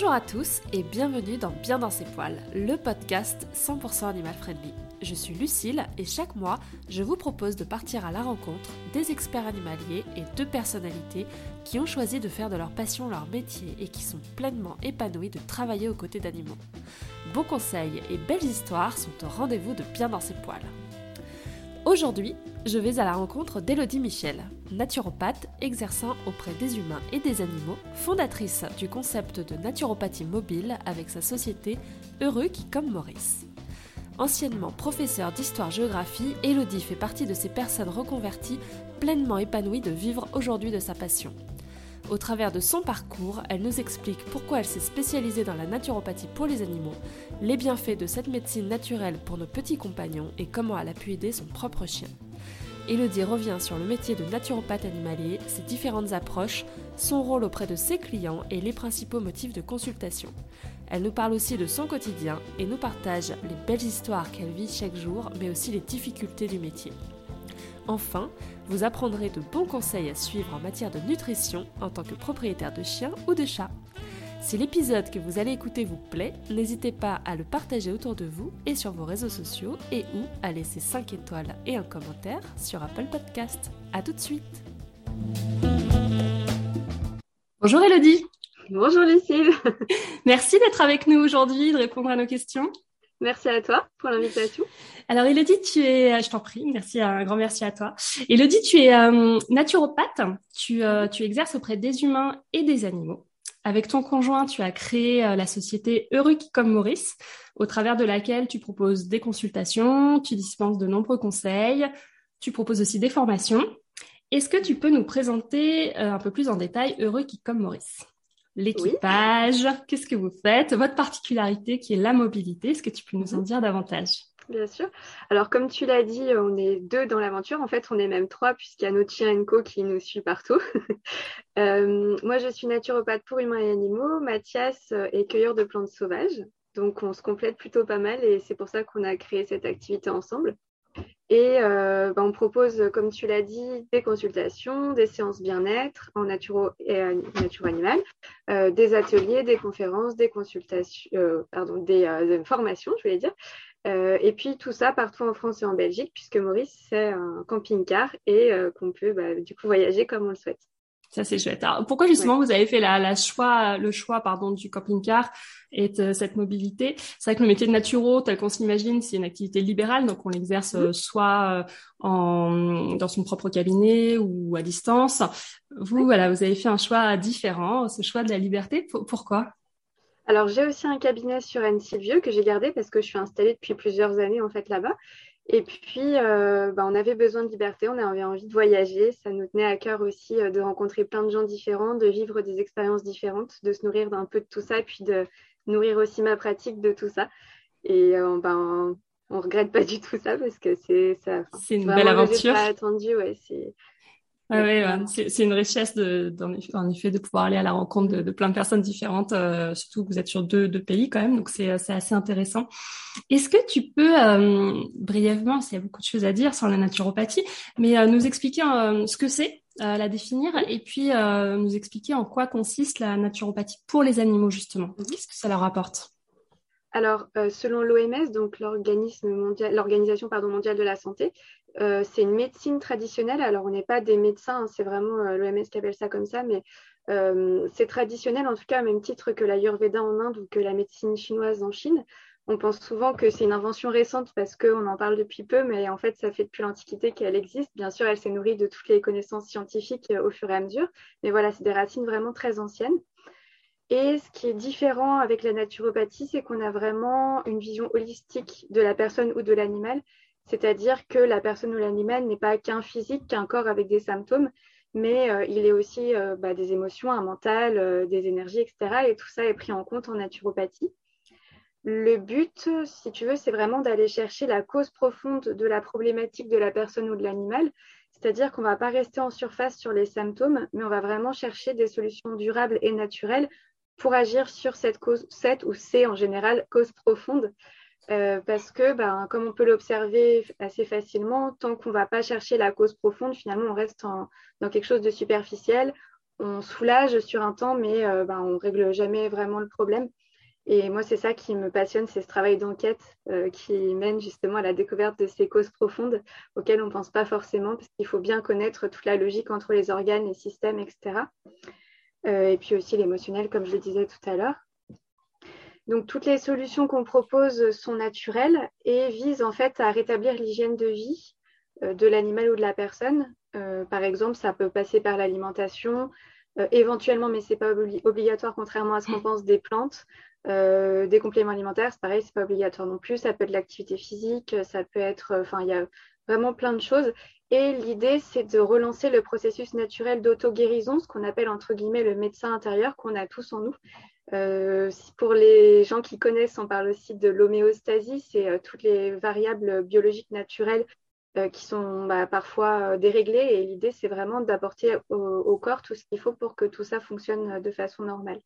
Bonjour à tous et bienvenue dans Bien dans ses poils, le podcast 100% animal friendly. Je suis Lucille et chaque mois, je vous propose de partir à la rencontre des experts animaliers et de personnalités qui ont choisi de faire de leur passion leur métier et qui sont pleinement épanouis de travailler aux côtés d'animaux. Bons conseils et belles histoires sont au rendez-vous de Bien dans ses poils. Aujourd'hui, je vais à la rencontre d'Elodie Michel, naturopathe exerçant auprès des humains et des animaux, fondatrice du concept de naturopathie mobile avec sa société Heureux qui comme Maurice. Anciennement professeur d'histoire-géographie, Elodie fait partie de ces personnes reconverties pleinement épanouies de vivre aujourd'hui de sa passion. Au travers de son parcours, elle nous explique pourquoi elle s'est spécialisée dans la naturopathie pour les animaux, les bienfaits de cette médecine naturelle pour nos petits compagnons et comment elle a pu aider son propre chien. Elodie revient sur le métier de naturopathe animalier, ses différentes approches, son rôle auprès de ses clients et les principaux motifs de consultation. Elle nous parle aussi de son quotidien et nous partage les belles histoires qu'elle vit chaque jour, mais aussi les difficultés du métier. Enfin, vous apprendrez de bons conseils à suivre en matière de nutrition en tant que propriétaire de chien ou de chat. Si l'épisode que vous allez écouter vous plaît, n'hésitez pas à le partager autour de vous et sur vos réseaux sociaux et ou à laisser 5 étoiles et un commentaire sur Apple Podcast. A tout de suite Bonjour Elodie Bonjour Lucille Merci d'être avec nous aujourd'hui, de répondre à nos questions. Merci à toi pour l'invitation. Alors Elodie, tu es, je t'en prie, merci, un grand merci à toi. Elodie, tu es euh, naturopathe, tu, euh, tu exerces auprès des humains et des animaux. Avec ton conjoint, tu as créé euh, la société Heureux comme Maurice, au travers de laquelle tu proposes des consultations, tu dispenses de nombreux conseils, tu proposes aussi des formations. Est-ce que tu peux nous présenter un peu plus en détail Heureux comme Maurice? L'équipage, qu'est-ce que vous faites, votre particularité qui est la mobilité. Est-ce que tu peux nous en mhm. dire davantage? Bien sûr. Alors, comme tu l'as dit, on est deux dans l'aventure. En fait, on est même trois, puisqu'il y a notre chien Enco qui nous suit partout. Euh, moi, je suis naturopathe pour humains et animaux. Mathias est cueilleur de plantes sauvages. Donc, on se complète plutôt pas mal et c'est pour ça qu'on a créé cette activité ensemble. Et euh, bah, on propose, comme tu l'as dit, des consultations, des séances bien-être en naturo et euh, nature animale, euh, des ateliers, des conférences, des consultations, pardon, des, formations, je voulais dire. et puis tout ça partout en France et en Belgique, puisque Maurice c'est un camping-car et qu'on peut bah, du coup voyager comme on le souhaite. Ça c'est chouette. Alors, pourquoi justement vous avez fait la, la choix, le choix pardon du camping-car et de cette mobilité? C'est vrai que le métier de naturo, tel qu'on s'imagine, c'est une activité libérale, donc on l'exerce mmh. euh, soit euh, en, dans son propre cabinet ou à distance. Vous, voilà, vous avez fait un choix différent, ce choix de la liberté. Pourquoi? Alors, j'ai aussi un cabinet sur Annecy Vieux que j'ai gardé parce que je suis installée depuis plusieurs années en fait là-bas. Et puis, euh, bah, on avait besoin de liberté, on avait envie de voyager. Ça nous tenait à cœur aussi euh, de rencontrer plein de gens différents, de vivre des expériences différentes, de se nourrir d'un peu de tout ça, et puis de nourrir aussi ma pratique de tout ça. Et euh, ben, on regrette pas du tout ça parce que c'est ça. C'est une belle aventure. attendu, ouais. C'est oui, c'est une richesse de, en effet de pouvoir aller à la rencontre de, plein de personnes différentes, euh, surtout que vous êtes sur deux, deux pays quand même, donc c'est assez intéressant. Est-ce que tu peux euh, brièvement, s'il y a beaucoup de choses à dire sur la naturopathie, mais euh, nous expliquer ce que c'est, la définir, et puis nous expliquer en quoi consiste la naturopathie pour les animaux justement? Mhm. Qu'est-ce que ça leur apporte? Alors, selon l'OMS, donc l'organisme mondial, l'organisation mondiale de la santé, euh, c'est une médecine traditionnelle. Alors, on n'est pas des médecins, hein, c'est vraiment euh, l'OMS qui appelle ça comme ça, mais euh, c'est traditionnel en tout cas, au même titre que l'Ayurveda en Inde ou que la médecine chinoise en Chine. On pense souvent que c'est une invention récente parce qu'on en parle depuis peu, mais en fait, ça fait depuis l'Antiquité qu'elle existe. Bien sûr, elle s'est nourrie de toutes les connaissances scientifiques au fur et à mesure, mais voilà, c'est des racines vraiment très anciennes. Et ce qui est différent avec la naturopathie, c'est qu'on a vraiment une vision holistique de la personne ou de l'animal c'est-à-dire que la personne ou l'animal n'est pas qu'un physique, qu'un corps avec des symptômes, mais euh, il est aussi euh, bah, des émotions, un mental, euh, des énergies, etc. Et tout ça est pris en compte en naturopathie. Le but, si tu veux, c'est vraiment d'aller chercher la cause profonde de la problématique de la personne ou de l'animal. C'est-à-dire qu'on ne va pas rester en surface sur les symptômes, mais on va vraiment chercher des solutions durables et naturelles pour agir sur cette cause, cette ou ces en général causes profondes euh, parce que, ben, comme on peut l'observer assez facilement, tant qu'on ne va pas chercher la cause profonde, finalement, on reste dans quelque chose de superficiel. on soulage sur un temps, mais ben, on règle jamais vraiment le problème. Et moi, c'est ça qui me passionne, c'est ce travail d'enquête euh, qui mène justement à la découverte de ces causes profondes auxquelles on ne pense pas forcément, parce qu'il faut bien connaître toute la logique entre les organes, les systèmes, etc. Euh, et puis aussi l'émotionnel, comme je le disais tout à l'heure. Donc, toutes les solutions qu'on propose sont naturelles et visent en fait à rétablir l'hygiène de vie euh, de l'animal ou de la personne. par exemple, ça peut passer par l'alimentation, éventuellement, mais ce n'est pas obligatoire, contrairement à ce qu'on pense des plantes. Euh, des compléments alimentaires, c'est pareil, c'est pas obligatoire non plus. Ça peut être l'activité physique, ça peut être, euh, enfin, il y a vraiment plein de choses. Et l'idée, c'est de relancer le processus naturel d'auto-guérison, ce qu'on appelle entre guillemets le médecin intérieur qu'on a tous en nous. Euh, pour les gens qui connaissent, on parle aussi de l'homéostasie, c'est toutes les variables biologiques naturelles qui sont bah, parfois déréglées. Et l'idée, c'est vraiment d'apporter au, corps tout ce qu'il faut pour que tout ça fonctionne de façon normale.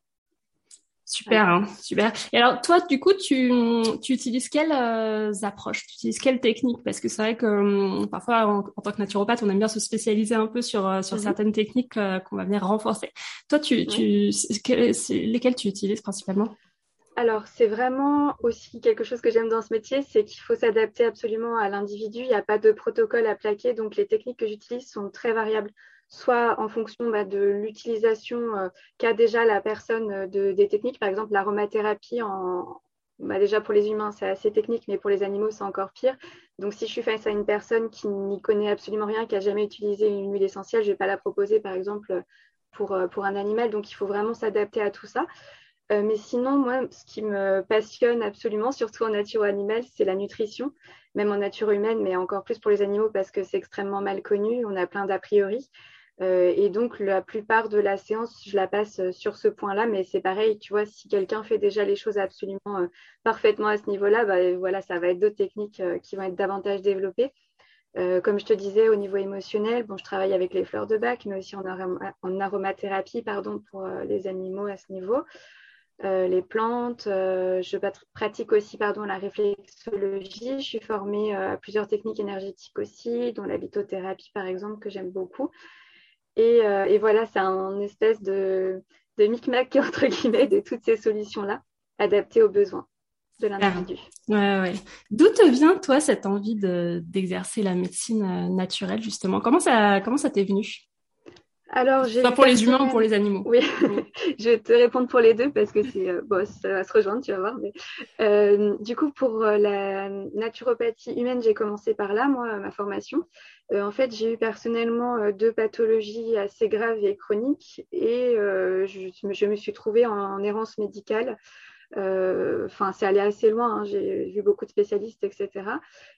Super, hein, super. Et alors toi, du coup, tu, tu utilises quelles euh, approches? Tu utilises quelles techniques? Parce que c'est vrai que hum, parfois, en, tant que naturopathe, on aime bien se spécialiser un peu sur euh, sur mhm. certaines techniques euh, qu'on va venir renforcer. Toi, tu, tu lesquelles tu utilises principalement? Alors, c'est vraiment aussi quelque chose que j'aime dans ce métier, c'est qu'il faut s'adapter absolument à l'individu. Il n'y a pas de protocole à plaquer, donc les techniques que j'utilise sont très variables soit en fonction bah, de l'utilisation euh, qu'a déjà la personne euh, des techniques. Par exemple, l'aromathérapie, bah, déjà pour les humains, c'est assez technique, mais pour les animaux, c'est encore pire. Donc, si je suis face à une personne qui n'y connaît absolument rien, qui n'a jamais utilisé une huile essentielle, je ne vais pas la proposer, par exemple, pour, euh, pour un animal. Donc, il faut vraiment s'adapter à tout ça. mais sinon, moi, ce qui me passionne absolument, surtout en nature animale, c'est la nutrition, même en nature humaine, mais encore plus pour les animaux parce que c'est extrêmement mal connu. On a plein d'a priori. Euh, et donc, la plupart de la séance, je la passe euh, sur ce point-là, mais c'est pareil, tu vois, si quelqu'un fait déjà les choses absolument euh, parfaitement à ce niveau-là, bah, voilà, ça va être d'autres techniques qui vont être davantage développées. comme je te disais, au niveau émotionnel, bon, je travaille avec les fleurs de bac, mais aussi en, en aromathérapie pardon, pour les animaux à ce niveau. les plantes, je pratique aussi pardon, la réflexologie. Je suis formée à plusieurs techniques énergétiques aussi, dont la lithothérapie par exemple, que j'aime beaucoup. Euh, et, voilà, c'est un espèce de, de micmac, entre guillemets, de toutes ces solutions-là, adaptées aux besoins de l'individu. ouais, ouais. D'où te vient, toi, cette envie d'exercer la médecine euh, naturelle, justement? Comment ça comment ça t'est venu? Alors, j'ai pour les humains ou pour les animaux Oui, je vais te répondre pour les deux parce que c'est euh, bon, ça va se rejoindre, tu vas voir. Mais, du coup, pour la naturopathie humaine, j'ai commencé par là, moi, ma formation. Euh, en fait, j'ai eu personnellement euh, deux pathologies assez graves et chroniques et euh, je, me suis trouvée en, errance médicale. Enfin, c'est allé assez loin. Hein. J'ai vu beaucoup de spécialistes, etc.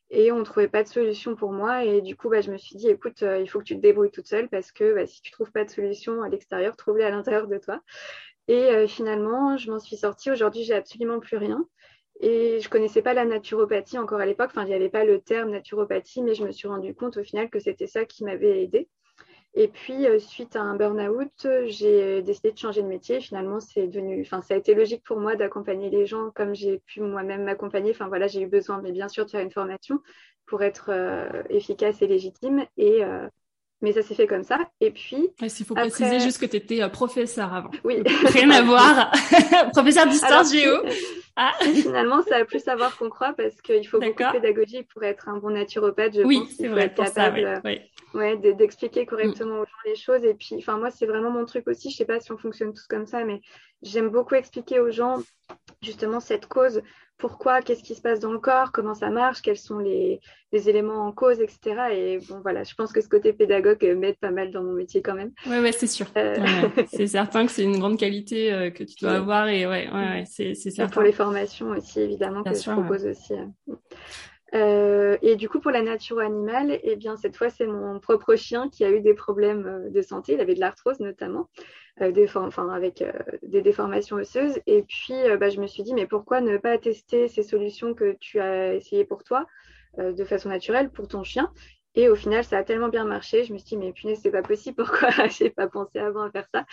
Et on ne trouvait pas de solution pour moi. Et du coup, bah, je me suis dit, écoute, il faut que tu te débrouilles toute seule parce que bah, si tu ne trouves pas de solution à l'extérieur, trouve-les à l'intérieur de toi. Et finalement, je m'en suis sortie. Aujourd'hui, j'ai absolument plus rien. Et je connaissais pas la naturopathie encore à l'époque. Enfin, il n'y avait pas le terme naturopathie, mais je me suis rendu compte au final que c'était ça qui m'avait aidé. Et puis, euh, suite à un burn-out, j'ai décidé de changer de métier. Finalement, c'est devenu, enfin, ça a été logique pour moi d'accompagner les gens comme j'ai pu moi-même m'accompagner. Enfin, voilà, j'ai eu besoin, mais bien sûr, de faire une formation pour être euh, efficace et légitime. Et, euh, mais ça s'est fait comme ça. Et puis. Il faut préciser juste que tu étais euh, professeur avant. Oui. Rien à voir. professeur d'histoire géo. Ah. Finalement, ça a plus à voir qu'on croit parce qu'il faut beaucoup de pédagogie pour être un bon naturopathe, je oui, c'est vrai, être capable ouais, d'expliquer correctement aux gens les choses. Et puis, enfin, moi, c'est vraiment mon truc aussi. Je sais pas si on fonctionne tous comme ça, mais j'aime beaucoup expliquer aux gens justement cette cause pourquoi, qu'est-ce qui se passe dans le corps, comment ça marche, quels sont les, éléments en cause, etc. Et bon, voilà, je pense que ce côté pédagogue m'aide pas mal dans mon métier quand même. Oui, ouais, c'est sûr. Euh, c'est certain que c'est une grande qualité euh, que tu dois avoir et ouais, ouais, c'est certain. pour les formations aussi, évidemment, que je propose aussi. Euh. Et du coup, pour la nature animale, eh bien, cette fois, c'est mon propre chien qui a eu des problèmes de santé. Il avait de l'arthrose notamment. Euh, des enfin, avec euh, des déformations osseuses. Et puis, euh, bah, je me suis dit, mais pourquoi ne pas tester ces solutions que tu as essayées pour toi de façon naturelle pour ton chien? Et au final, ça a tellement bien marché. Je me suis dit, mais punaise, c'est pas possible. Pourquoi j'ai pas pensé avant à faire ça?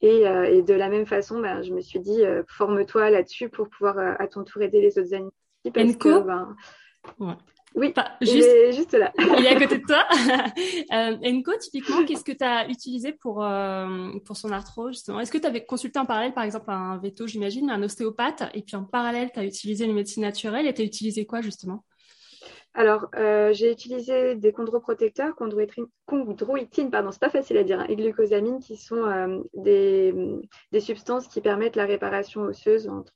Et, de la même façon, bah, je me suis dit, forme-toi là-dessus pour pouvoir à ton tour aider les autres animaux. Parce que, ben, Oui, juste, il est juste là. il est à côté de toi. euh, Enco, typiquement, qu'est-ce que tu as utilisé pour, euh, pour son arthro, justement? Est-ce que tu avais consulté en parallèle, par exemple, un veto, j'imagine, un ostéopathe, et puis en parallèle, tu as utilisé une médecine naturelle, et tu as utilisé quoi, justement? Alors, euh, j'ai utilisé des chondroprotecteurs, chondroïtine, pardon, c'est pas facile à dire, hein, et glucosamine, qui sont euh, des, substances qui permettent la réparation osseuse. Entre,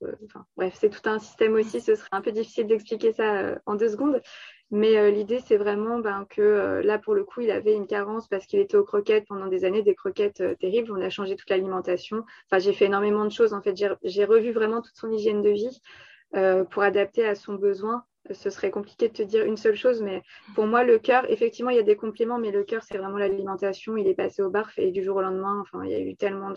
bref, c'est tout un système aussi. Ce serait un peu difficile d'expliquer ça euh, en deux secondes. Mais l'idée, c'est vraiment ben, que là, pour le coup, il avait une carence parce qu'il était aux croquettes pendant des années, des croquettes terribles. On a changé toute l'alimentation. Enfin, j'ai fait énormément de choses. En fait, j'ai revu vraiment toute son hygiène de vie pour adapter à son besoin ce serait compliqué de te dire une seule chose, mais pour moi, le cœur, effectivement, il y a des compléments, mais le cœur, c'est vraiment l'alimentation. Il est passé au barf et du jour au lendemain, enfin, il y a eu tellement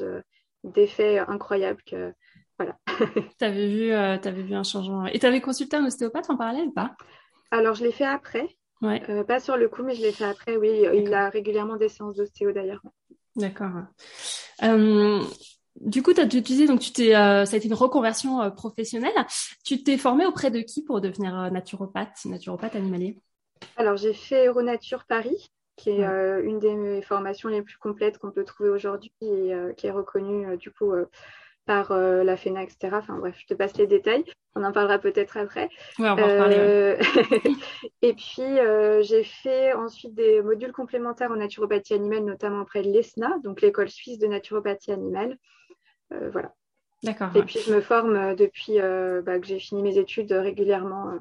d'effets incroyables que voilà. tu avais, vu, euh, avais vu un changement. Et tu avais consulté un ostéopathe en parallèle ou pas? Alors, je l'ai fait après. Ouais. Euh, pas sur le coup, mais je l'ai fait après, oui. Il a régulièrement des séances d'ostéo d'ailleurs. D'accord. Euh, du coup, tu as utilisé, donc tu t'es, euh, ça a été une reconversion euh, professionnelle. Tu t'es formé auprès de qui pour devenir euh, naturopathe, naturopathe animalier? Alors, j'ai fait Euronature Paris, qui est une des formations les plus complètes qu'on peut trouver aujourd'hui et qui est reconnue du coup par la FENA, etc. Enfin bref, je te passe les détails. On en parlera peut-être après. Ouais, on va en parler. et puis, j'ai fait ensuite des modules complémentaires en naturopathie animale, notamment auprès de l'ESNA, donc l'école suisse de naturopathie animale. Euh, voilà. D'accord. Et puis je me forme euh, depuis euh, bah, que j'ai fini mes études régulièrement.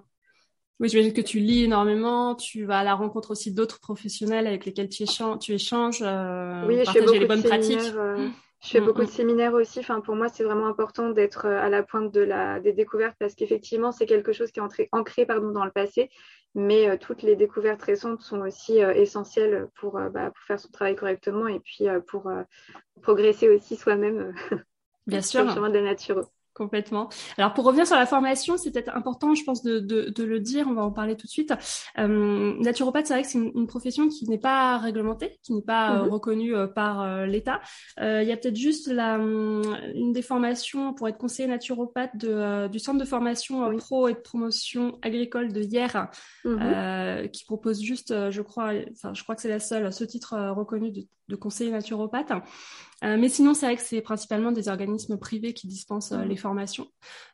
Oui, j'imagine que tu lis énormément, tu vas à la rencontre aussi d'autres professionnels avec lesquels tu échanges, tu échanges oui, je fais beaucoup les bonnes de pratiques. je fais mm, beaucoup de mm. séminaires aussi. Enfin, pour moi, c'est vraiment important d'être à la pointe de la, des découvertes parce qu'effectivement, c'est quelque chose qui est entré, ancré pardon, dans le passé. Mais toutes les découvertes récentes sont aussi essentielles pour, bah, pour, faire son travail correctement et puis pour progresser aussi soi-même. Bien sûr. le chemin. Complètement. Alors pour revenir sur la formation, c'est peut-être important, je pense, de, de, de, le dire. On va en parler tout de suite. Euh, naturopathe, c'est vrai que c'est une, profession qui n'est pas réglementée, qui n'est pas euh, mhm. reconnue euh, par l'État. Il y a peut-être juste la, une des formations pour être conseiller naturopathe de, du centre de formation pro et de promotion agricole de hier, mhm. qui propose juste, je crois, enfin, je crois que c'est la seule, ce titre reconnu de, de conseiller naturopathe. Euh, mais sinon, c'est vrai que c'est principalement des organismes privés qui dispensent euh, les formations.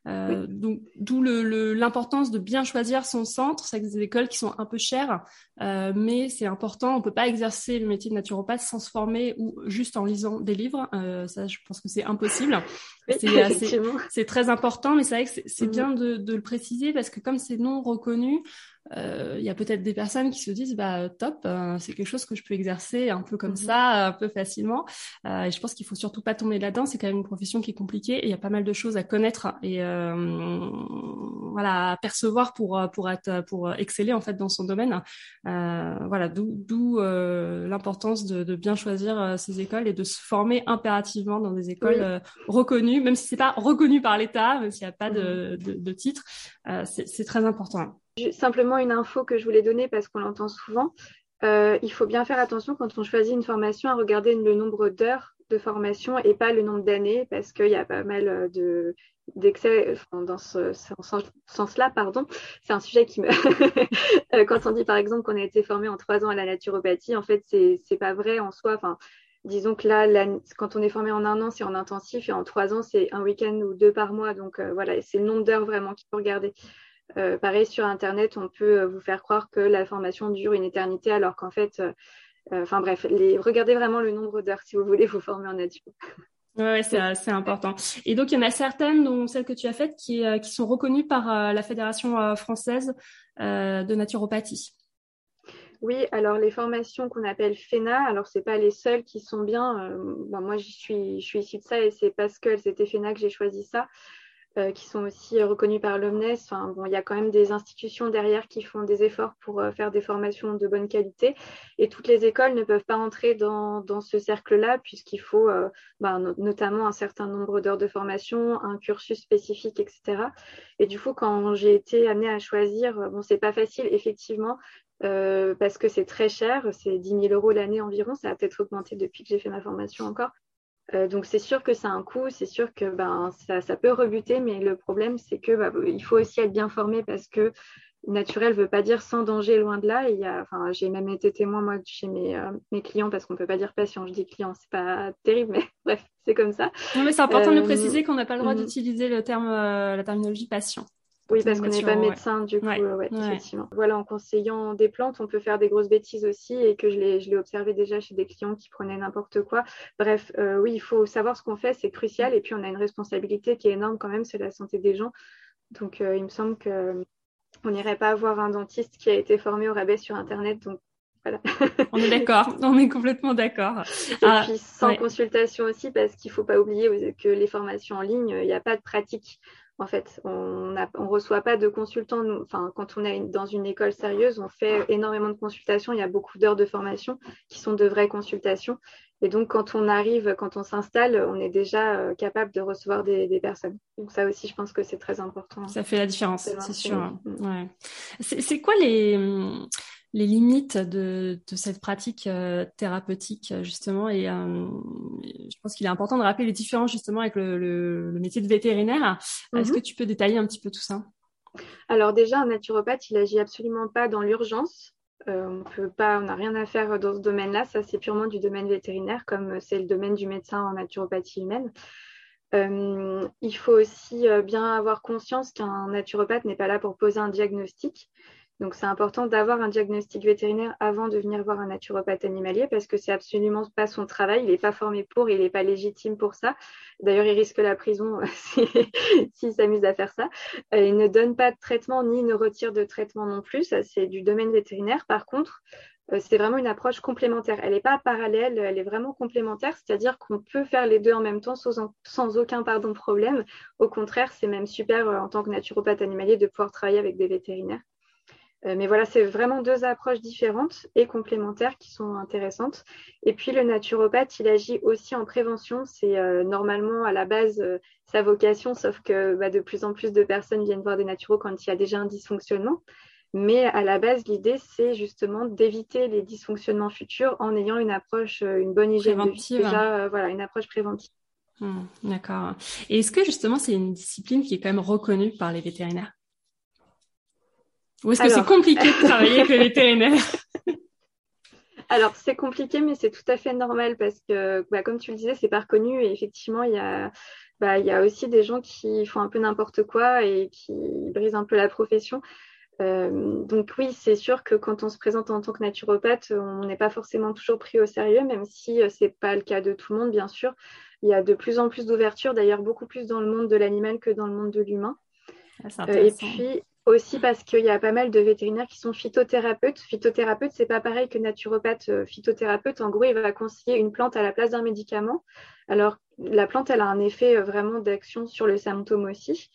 Euh, Donc, d'où l'importance de bien choisir son centre. C'est des écoles qui sont un peu chères, euh, mais c'est important. On peut pas exercer le métier de naturopathe sans se former ou juste en lisant des livres. ça, je pense que c'est impossible. c'est très important, mais c'est vrai que c'est mm. bien de, de, le préciser parce que comme c'est non reconnu, euh, il y a peut-être des personnes qui se disent bah top, euh, c'est quelque chose que je peux exercer un peu comme mhm. ça, un peu facilement. Euh, et je pense qu'il faut surtout pas tomber là-dedans. C'est quand même une profession qui est compliquée et il y a pas mal de choses à connaître et voilà à percevoir pour pour être pour exceller en fait dans son domaine. voilà d'où l'importance de, de, bien choisir ces écoles et de se former impérativement dans des écoles reconnues, même si c'est pas reconnu par l'État, même s'il n'y a pas de, mhm. de, de titre, c'est très important. Simplement une info que je voulais donner parce qu'on l'entend souvent. Euh, il faut bien faire attention quand on choisit une formation à regarder le nombre d'heures de formation et pas le nombre d'années parce qu'il y a pas mal euh, de d'excès dans ce, sens-là, pardon. C'est un sujet qui me... Euh, quand on dit par exemple qu'on a été formé en trois ans à la naturopathie, en fait, c'est c'est pas vrai en soi. Enfin, disons que là, quand on est formé en un an, c'est en intensif et en trois ans, c'est un week-end ou deux par mois. Donc voilà, c'est le nombre d'heures vraiment qu'il faut regarder. Euh, pareil, sur Internet, on peut euh, vous faire croire que la formation dure une éternité, alors qu'en fait, euh, enfin bref, regardez vraiment le nombre d'heures si vous voulez vous former en nature. Oui, c'est important. Et donc, il y en a certaines, dont celles que tu as faites, qui, qui sont reconnues par la Fédération française de naturopathie. Oui, alors les formations qu'on appelle FENA, alors c'est pas les seules qui sont bien. moi, je suis, je suis issue de ça et c'est parce que c'était FENA que j'ai choisi ça. Euh, qui sont aussi euh, reconnus par l'OMNES. Enfin, bon, il y a quand même des institutions derrière qui font des efforts pour euh, faire des formations de bonne qualité. Et toutes les écoles ne peuvent pas entrer dans, dans ce cercle-là, puisqu'il faut ben, notamment un certain nombre d'heures de formation, un cursus spécifique, etc. Et du coup, quand j'ai été amenée à choisir, bon, c'est pas facile, effectivement, euh, parce que c'est très cher, c'est 10 000 euros l'année environ, ça a peut-être augmenté depuis que j'ai fait ma formation encore. Euh, donc c'est sûr que c'est un coût, c'est sûr que ben, ça, peut rebuter, mais le problème c'est que bah, il faut aussi être bien formé parce que naturel veut pas dire sans danger, loin de là. Y a, enfin, j'ai même été témoin moi chez mes, mes clients parce qu'on peut pas dire patient, je dis client, c'est pas terrible, mais bref, c'est comme ça. Non, mais c'est important de préciser qu'on n'a pas le droit mm. d'utiliser le terme, la terminologie patient. Oui, parce qu'on n'est pas médecin, du coup, effectivement. Voilà, en conseillant des plantes, on peut faire des grosses bêtises aussi et que je l'ai observé déjà chez des clients qui prenaient n'importe quoi. Bref, euh, oui, il faut savoir ce qu'on fait, c'est crucial. Et puis, on a une responsabilité qui est énorme quand même, c'est la santé des gens. Donc, euh, il me semble qu'on n'irait pas avoir un dentiste qui a été formé au rabais sur Internet. Donc, voilà. on est d'accord, on est complètement d'accord. Et ah, puis sans consultation aussi, parce qu'il ne faut pas oublier que les formations en ligne, il n'y a pas de pratique. En fait, on ne reçoit pas de consultants. enfin, quand on est dans une école sérieuse, on fait énormément de consultations. Il y a beaucoup d'heures de formation qui sont de vraies consultations. Et donc, quand on arrive, quand on s'installe, on est déjà euh, capable de recevoir des, personnes. Donc, ça aussi, je pense que c'est très important. Ça fait la différence, c'est sûr. Ouais. C'est quoi les les limites de, cette pratique euh, thérapeutique justement et euh, je pense qu'il est important de rappeler les différences justement avec le, métier de vétérinaire. Est-ce mhm. que tu peux détailler un petit peu tout ça? Alors déjà, un naturopathe, il agit absolument pas dans l'urgence. Euh, on peut pas, on n'a rien à faire dans ce domaine-là. Ça, c'est purement du domaine vétérinaire, comme c'est le domaine du médecin en naturopathie humaine. il faut aussi bien avoir conscience qu'un naturopathe n'est pas là pour poser un diagnostic. Donc, c'est important d'avoir un diagnostic vétérinaire avant de venir voir un naturopathe animalier parce que c'est absolument pas son travail. Il n'est pas formé pour, il n'est pas légitime pour ça. D'ailleurs, il risque la prison s'il s'amuse à faire ça. Euh, il ne donne pas de traitement ni ne retire de traitement non plus. Ça, c'est du domaine vétérinaire. Par contre, euh, c'est vraiment une approche complémentaire. Elle n'est pas parallèle, elle est vraiment complémentaire, c'est-à-dire qu'on peut faire les deux en même temps sans, sans aucun pardon problème. Au contraire, c'est même super euh, en tant que naturopathe animalier de pouvoir travailler avec des vétérinaires. Euh, mais voilà, c'est vraiment deux approches différentes et complémentaires qui sont intéressantes. Et puis le naturopathe, il agit aussi en prévention. C'est euh, normalement à la base euh, sa vocation, sauf que bah, de plus en plus de personnes viennent voir des naturaux quand il y a déjà un dysfonctionnement. Mais à la base, l'idée, c'est justement d'éviter les dysfonctionnements futurs en ayant une approche, une bonne hygiène de vie. Déjà, voilà, une approche préventive. Hmm, d'accord. Et est-ce que justement, c'est une discipline qui est quand même reconnue par les vétérinaires? Ou est-ce que c'est compliqué de travailler avec les vétérinaires Alors, c'est compliqué, mais c'est tout à fait normal parce que, bah, comme tu le disais, c'est pas reconnu. Et effectivement, il y a, bah, il y a aussi des gens qui font un peu n'importe quoi et qui brisent un peu la profession. Euh, donc oui, c'est sûr que quand on se présente en tant que naturopathe, on n'est pas forcément toujours pris au sérieux, même si euh, ce n'est pas le cas de tout le monde, bien sûr. Il y a de plus en plus d'ouverture, d'ailleurs beaucoup plus dans le monde de l'animal que dans le monde de l'humain. Ah, euh, et puis, aussi parce qu'il y a pas mal de vétérinaires qui sont phytothérapeutes. Phytothérapeute, c'est pas pareil que naturopathe. Euh, phytothérapeute, en gros, il va conseiller une plante à la place d'un médicament. Alors, la plante, elle a un effet euh, vraiment d'action sur le symptôme aussi.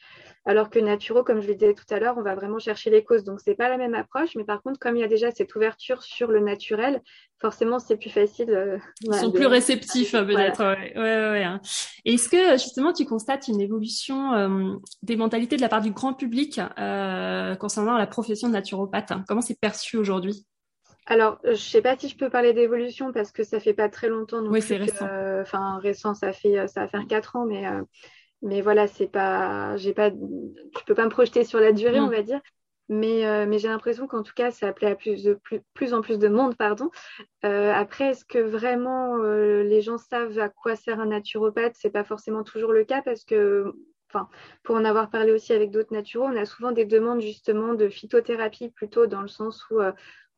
Alors que naturo, comme je le disais tout à l'heure, on va vraiment chercher les causes. Donc, c'est pas la même approche. Mais par contre, comme il y a déjà cette ouverture sur le naturel, forcément, c'est plus facile. Euh, Ils sont plus réceptifs, peut-être. Ouais. Ouais, hein. Est-ce que, justement, tu constates une évolution euh, des mentalités de la part du grand public euh, concernant la profession de naturopathe Comment c'est perçu aujourd'hui? Alors, je ne sais pas si je peux parler d'évolution parce que ça fait pas très longtemps. oui, c'est récent. Enfin, récent, ça fait ça va faire quatre ans, mais mais voilà, c'est pas, j'ai pas, je peux pas me projeter sur la durée, on va dire. Mais, euh, mais j'ai l'impression qu'en tout cas, ça plaît à plus, de, plus, plus en plus de monde. Pardon. Euh, après, est-ce que vraiment euh, les gens savent à quoi sert un naturopathe? C'est pas forcément toujours le cas parce que, enfin, pour en avoir parlé aussi avec d'autres naturaux, on a souvent des demandes justement de phytothérapie plutôt dans le sens où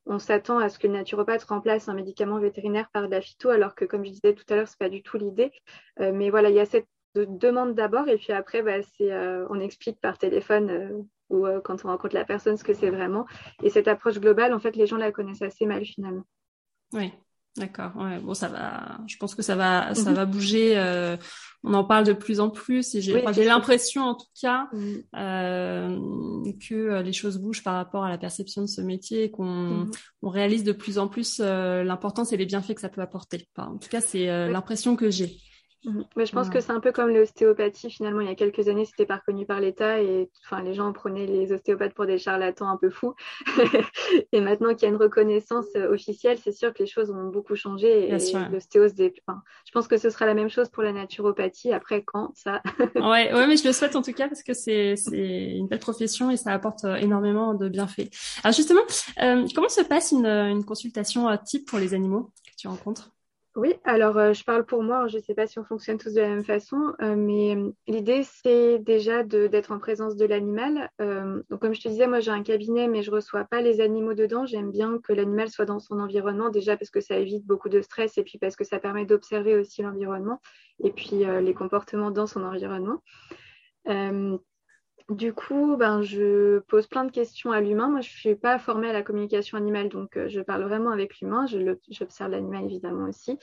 on s'attend à ce que le naturopathe remplace un médicament vétérinaire par de la phyto, alors que, comme je disais tout à l'heure, c'est pas du tout l'idée. mais voilà, il y a cette de demande d'abord et puis après, bah, c'est, euh, on explique par téléphone euh, ou euh, quand on rencontre la personne ce que c'est vraiment. Et cette approche globale, en fait, les gens la connaissent assez mal finalement. Oui, d'accord. Ouais, bon, ça va. Je pense que ça va, ça mhm. va bouger. on en parle de plus en plus et j'ai, l'impression, en tout cas, mhm. que les choses bougent par rapport à la perception de ce métier et qu'on mhm. on réalise de plus en plus l'importance et les bienfaits que ça peut apporter. en tout cas, c'est l'impression que j'ai. Mhm. Mais je pense que c'est un peu comme l'ostéopathie. Finalement, il y a quelques années, c'était pas reconnu par l'État et enfin, les gens prenaient les ostéopathes pour des charlatans un peu fous. et maintenant qu'il y a une reconnaissance euh, officielle, c'est sûr que les choses ont beaucoup changé. Et l'ostéose, des... enfin, je pense que ce sera la même chose pour la naturopathie. Après, quand ça? Ouais, ouais, mais je le souhaite en tout cas parce que c'est une belle profession et ça apporte euh, énormément de bienfaits. Alors justement, euh, comment se passe une, une consultation type pour les animaux que tu rencontres? Oui, alors euh, je parle pour moi, je ne sais pas si on fonctionne tous de la même façon, euh, mais euh, l'idée c'est déjà d'être en présence de l'animal. donc comme je te disais, moi j'ai un cabinet, mais je ne reçois pas les animaux dedans. J'aime bien que l'animal soit dans son environnement, déjà parce que ça évite beaucoup de stress et puis parce que ça permet d'observer aussi l'environnement et puis les comportements dans son environnement. Du coup, ben, je pose plein de questions à l'humain. Moi, je ne suis pas formée à la communication animale, donc euh, je parle vraiment avec l'humain. J'observe l'animal évidemment aussi.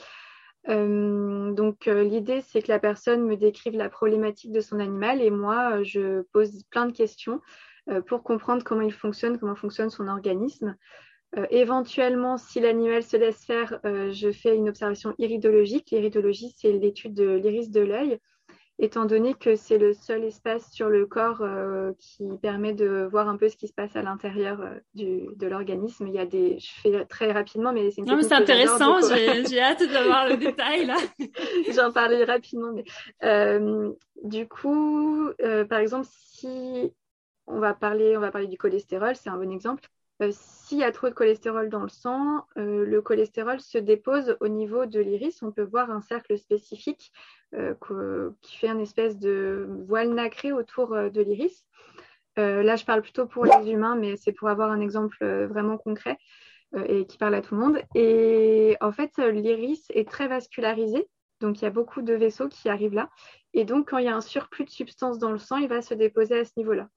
Euh, donc, euh, l'idée, c'est que la personne me décrive la problématique de son animal et moi, je pose plein de questions pour comprendre comment il fonctionne, comment fonctionne son organisme. éventuellement, si l'animal se laisse faire, je fais une observation iridologique. L'iridologie, c'est l'étude de l'iris de l'œil étant donné que c'est le seul espace sur le corps euh, qui permet de voir un peu ce qui se passe à l'intérieur euh, de l'organisme. Il y a des, je fais très rapidement, mais c'est Non, mais c'est intéressant. J'ai hâte d'avoir le détail là. J'en parlerai rapidement, mais euh, du coup, par exemple, si on va parler, on va parler du cholestérol, c'est un bon exemple. Euh, s'il y a trop de cholestérol dans le sang, euh, le cholestérol se dépose au niveau de l'iris. On peut voir un cercle spécifique euh, qui fait une espèce de voile nacré autour de l'iris. là, je parle plutôt pour les humains, mais c'est pour avoir un exemple vraiment concret et qui parle à tout le monde. Et en fait, l'iris est très vascularisé. Donc, il y a beaucoup de vaisseaux qui arrivent là. Et donc, quand il y a un surplus de substance dans le sang, il va se déposer à ce niveau-là.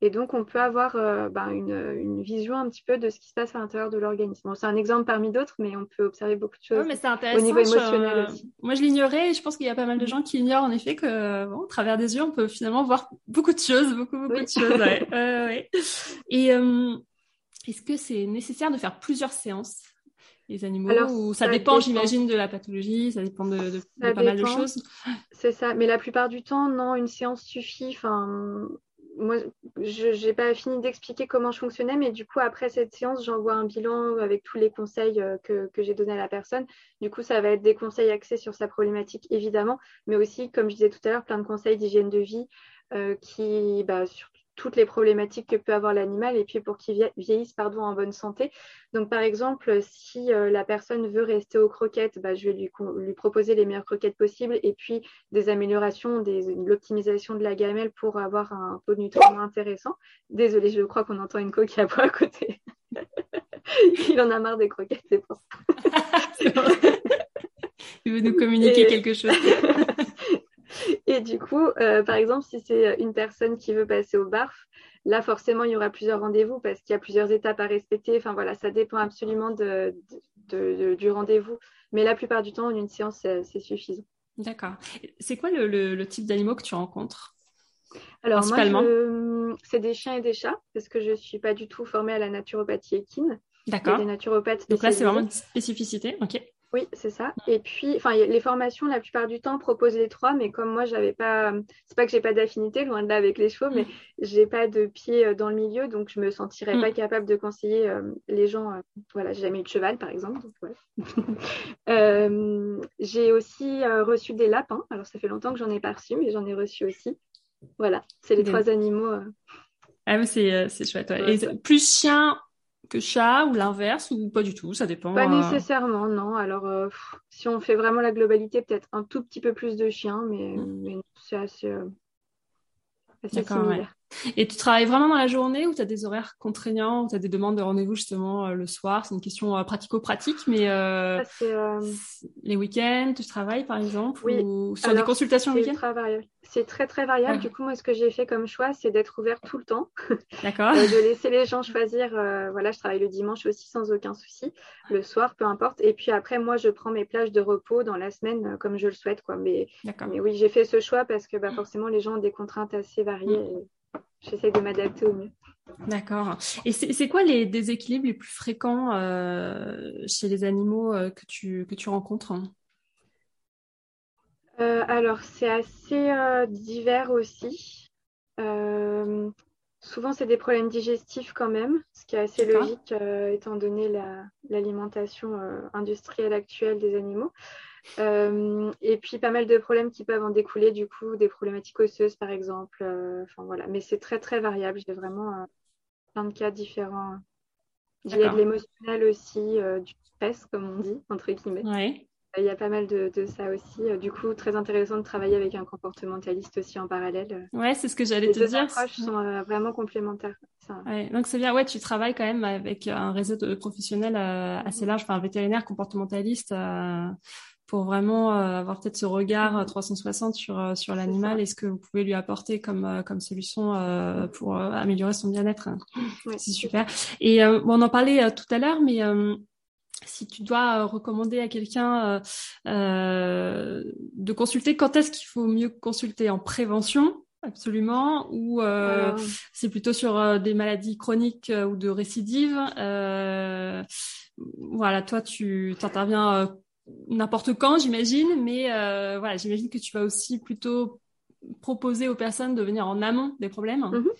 Et donc, on peut avoir euh, ben, une, vision un petit peu de ce qui se passe à l'intérieur de l'organisme. c'est un exemple parmi d'autres, mais on peut observer beaucoup de choses au niveau émotionnel aussi. Moi, je l'ignorais et je pense qu'il y a pas mal de gens qui ignorent en effet que, bon, au travers des yeux, on peut finalement voir beaucoup de choses, beaucoup, beaucoup de choses. Ouais. Et euh, est-ce que c'est nécessaire de faire plusieurs séances les animaux? Ou ça, dépend, j'imagine, de la pathologie, ça dépend de, pas mal de choses. C'est ça, mais la plupart du temps, non, une séance suffit. Enfin, moi, je n'ai pas fini d'expliquer comment je fonctionnais, mais du coup, après cette séance, j'envoie un bilan avec tous les conseils euh, que, j'ai donnés à la personne. Du coup, ça va être des conseils axés sur sa problématique, évidemment, mais aussi, comme je disais tout à l'heure, plein de conseils d'hygiène de vie euh, qui, bah, toutes les problématiques que peut avoir l'animal et puis pour qu'il vieillisse pardon, en bonne santé. Donc, par exemple, si euh, la personne veut rester aux croquettes, bah, je vais lui, lui, proposer les meilleures croquettes possibles et puis des améliorations, des, de l'optimisation de la gamelle pour avoir un taux de nutriments intéressant. Désolée, je crois qu'on entend une coquille à bois à côté. Il en a marre des croquettes, c'est pour ça. Il veut nous communiquer quelque chose. Et du coup, euh, par exemple, si c'est une personne qui veut passer au BARF, là, forcément, il y aura plusieurs rendez-vous parce qu'il y a plusieurs étapes à respecter. Enfin, voilà, ça dépend absolument de, du rendez-vous. Mais la plupart du temps, une séance, c'est suffisant. D'accord. C'est quoi le, type d'animaux que tu rencontres alors moi, c'est des chiens et des chats parce que je ne suis pas du tout formée à la naturopathie équine. D'accord. Donc là, c'est vraiment une spécificité. Ok. Oui, c'est ça. Et puis, enfin, les formations, la plupart du temps, proposent les trois, mais comme moi, j'avais pas, c'est pas que j'ai pas d'affinité, loin de là avec les chevaux, mais mm. j'ai pas de pied euh, dans le milieu, donc je me sentirais mm. pas capable de conseiller euh, les gens. Euh, voilà, j'ai jamais eu de cheval, par exemple. j'ai aussi reçu des lapins. Alors, ça fait longtemps que j'en ai pas reçu, mais j'en ai reçu aussi. Voilà, c'est les trois animaux. Ah, mais c'est, chouette. Et plus chien que chat ou l'inverse ou pas du tout Ça dépend. Pas euh. nécessairement, non. Alors, euh, si on fait vraiment la globalité, peut-être un tout petit peu plus de chiens, mais, mm. c'est assez, euh, assez similaire. Et tu travailles vraiment dans la journée ou tu as des horaires contraignants, ou tu as des demandes de rendez-vous justement le soir? C'est une question pratico-pratique, mais les week-ends, tu travailles par exemple Oui. Ou sur des consultations week-end? c'est très très variable. Du coup, moi, ce que j'ai fait comme choix, c'est d'être ouvert tout le temps. D'accord. Euh, de laisser les gens choisir. Euh, voilà, je travaille le dimanche aussi sans aucun souci. Le soir, peu importe. Et puis après, moi, je prends mes plages de repos dans la semaine euh, comme je le souhaite. Quoi. Mais, mais oui, j'ai fait ce choix parce que bah, forcément, les gens ont des contraintes assez variées. Mm. J'essaie de m'adapter au mieux. D'accord. Et c'est quoi les déséquilibres les plus fréquents chez les animaux que, tu, que tu rencontres? Alors, c'est assez divers aussi. souvent, c'est des problèmes digestifs quand même, ce qui est assez logique étant donné l'alimentation industrielle actuelle des animaux. Euh, et puis pas mal de problèmes qui peuvent en découler, du coup, des problématiques osseuses par exemple. Euh, enfin voilà, mais c'est très très variable. J'ai vraiment euh, plein de cas différents. Il y a de l'émotionnel aussi, du stress, comme on dit, entre guillemets. Il y a pas mal de, ça aussi. Du coup, très intéressant de travailler avec un comportementaliste aussi en parallèle. Ouais, c'est ce que j'allais te dire. Les approches sont vraiment complémentaires. Ouais, donc c'est bien. Ouais, tu travailles quand même avec un réseau de professionnels assez large, enfin un vétérinaire comportementaliste pour vraiment euh, avoir peut-être ce regard 360 mm-hmm. sur euh, sur l'animal et ce que vous pouvez lui apporter comme euh, comme solution pour améliorer son bien-être. c'est super. Et on en parlait tout à l'heure, mais si tu dois recommander à quelqu'un de consulter, quand est-ce qu'il faut mieux consulter? En prévention Absolument. Ou c'est plutôt sur des maladies chroniques ou de récidives? voilà, toi, tu t'interviens n'importe quand, j'imagine, mais euh, voilà, j'imagine que tu vas aussi plutôt proposer aux personnes de venir en amont des problèmes. Mhm.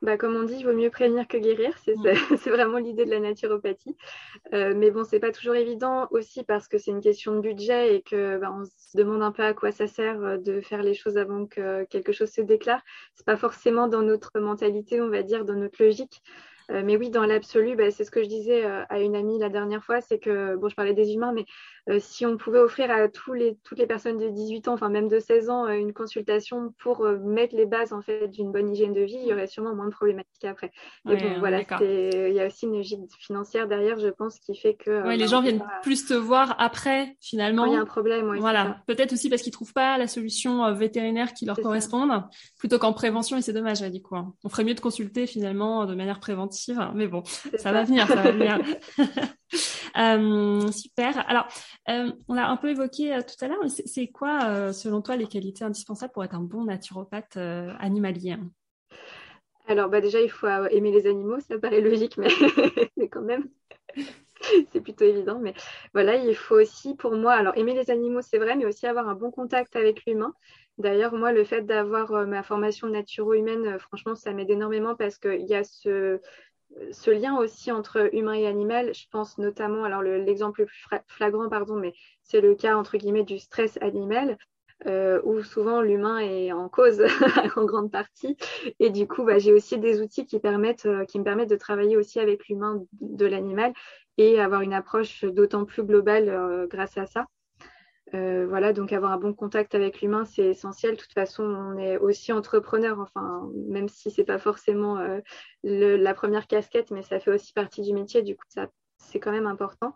Bah, comme on dit, il vaut mieux prévenir que guérir. C'est mm. vraiment l'idée de la naturopathie. Euh, mais bon, c'est pas toujours évident aussi parce que c'est une question de budget et que bah, on se demande un peu à quoi ça sert euh, de faire les choses avant que quelque chose se déclare. C'est pas forcément dans notre mentalité, on va dire, dans notre logique. Euh, mais oui, dans l'absolu, bah, c'est ce que je disais euh, à une amie la dernière fois, c'est que, bon, je parlais des humains, mais euh, si on pouvait offrir à tous les, toutes les personnes de 18 ans, enfin même de 16 ans, une consultation pour mettre les bases en fait d'une bonne hygiène de vie, il y aurait sûrement moins de problématiques après. Mais bon, voilà, il y a aussi une logique financière derrière, je pense, qui fait que. Oui, les bah, gens viennent plus te voir après, finalement. il y a un problème, Voilà, peut-être aussi parce qu'ils trouvent pas la solution vétérinaire qui leur corresponde, plutôt qu'en prévention, et c'est dommage, dit quoi. Hein. On ferait mieux de consulter finalement de manière préventive mais bon, ça, va venir, ça va venir. Euh, super. Alors, euh, on l'a un peu évoqué euh, tout à l'heure, mais c'est quoi, selon toi, les qualités indispensables pour être un bon naturopathe animalier Alors, bah déjà, il faut aimer les animaux, ça paraît logique, mais, mais quand même. c'est plutôt évident, mais voilà, il faut aussi, pour moi, alors aimer les animaux, c'est vrai, mais aussi avoir un bon contact avec l'humain. D'ailleurs, moi, le fait d'avoir ma formation naturo-humaine, franchement, ça m'aide énormément parce qu'il y a ce, ce lien aussi entre humain et animal, je pense notamment, alors l'exemple le, plus flagrant, pardon, mais c'est le cas entre guillemets du stress animal, euh, où souvent l'humain est en cause en grande partie. Et du coup, bah, j'ai aussi des outils qui, permettent, euh, qui me permettent de travailler aussi avec l'humain de l'animal et avoir une approche d'autant plus globale euh, grâce à ça. Euh, voilà, donc avoir un bon contact avec l'humain, c'est essentiel. De toute façon, on est aussi entrepreneur, enfin, même si c'est pas forcément euh, la première casquette, mais ça fait aussi partie du métier. Du coup, ça, c'est quand même important.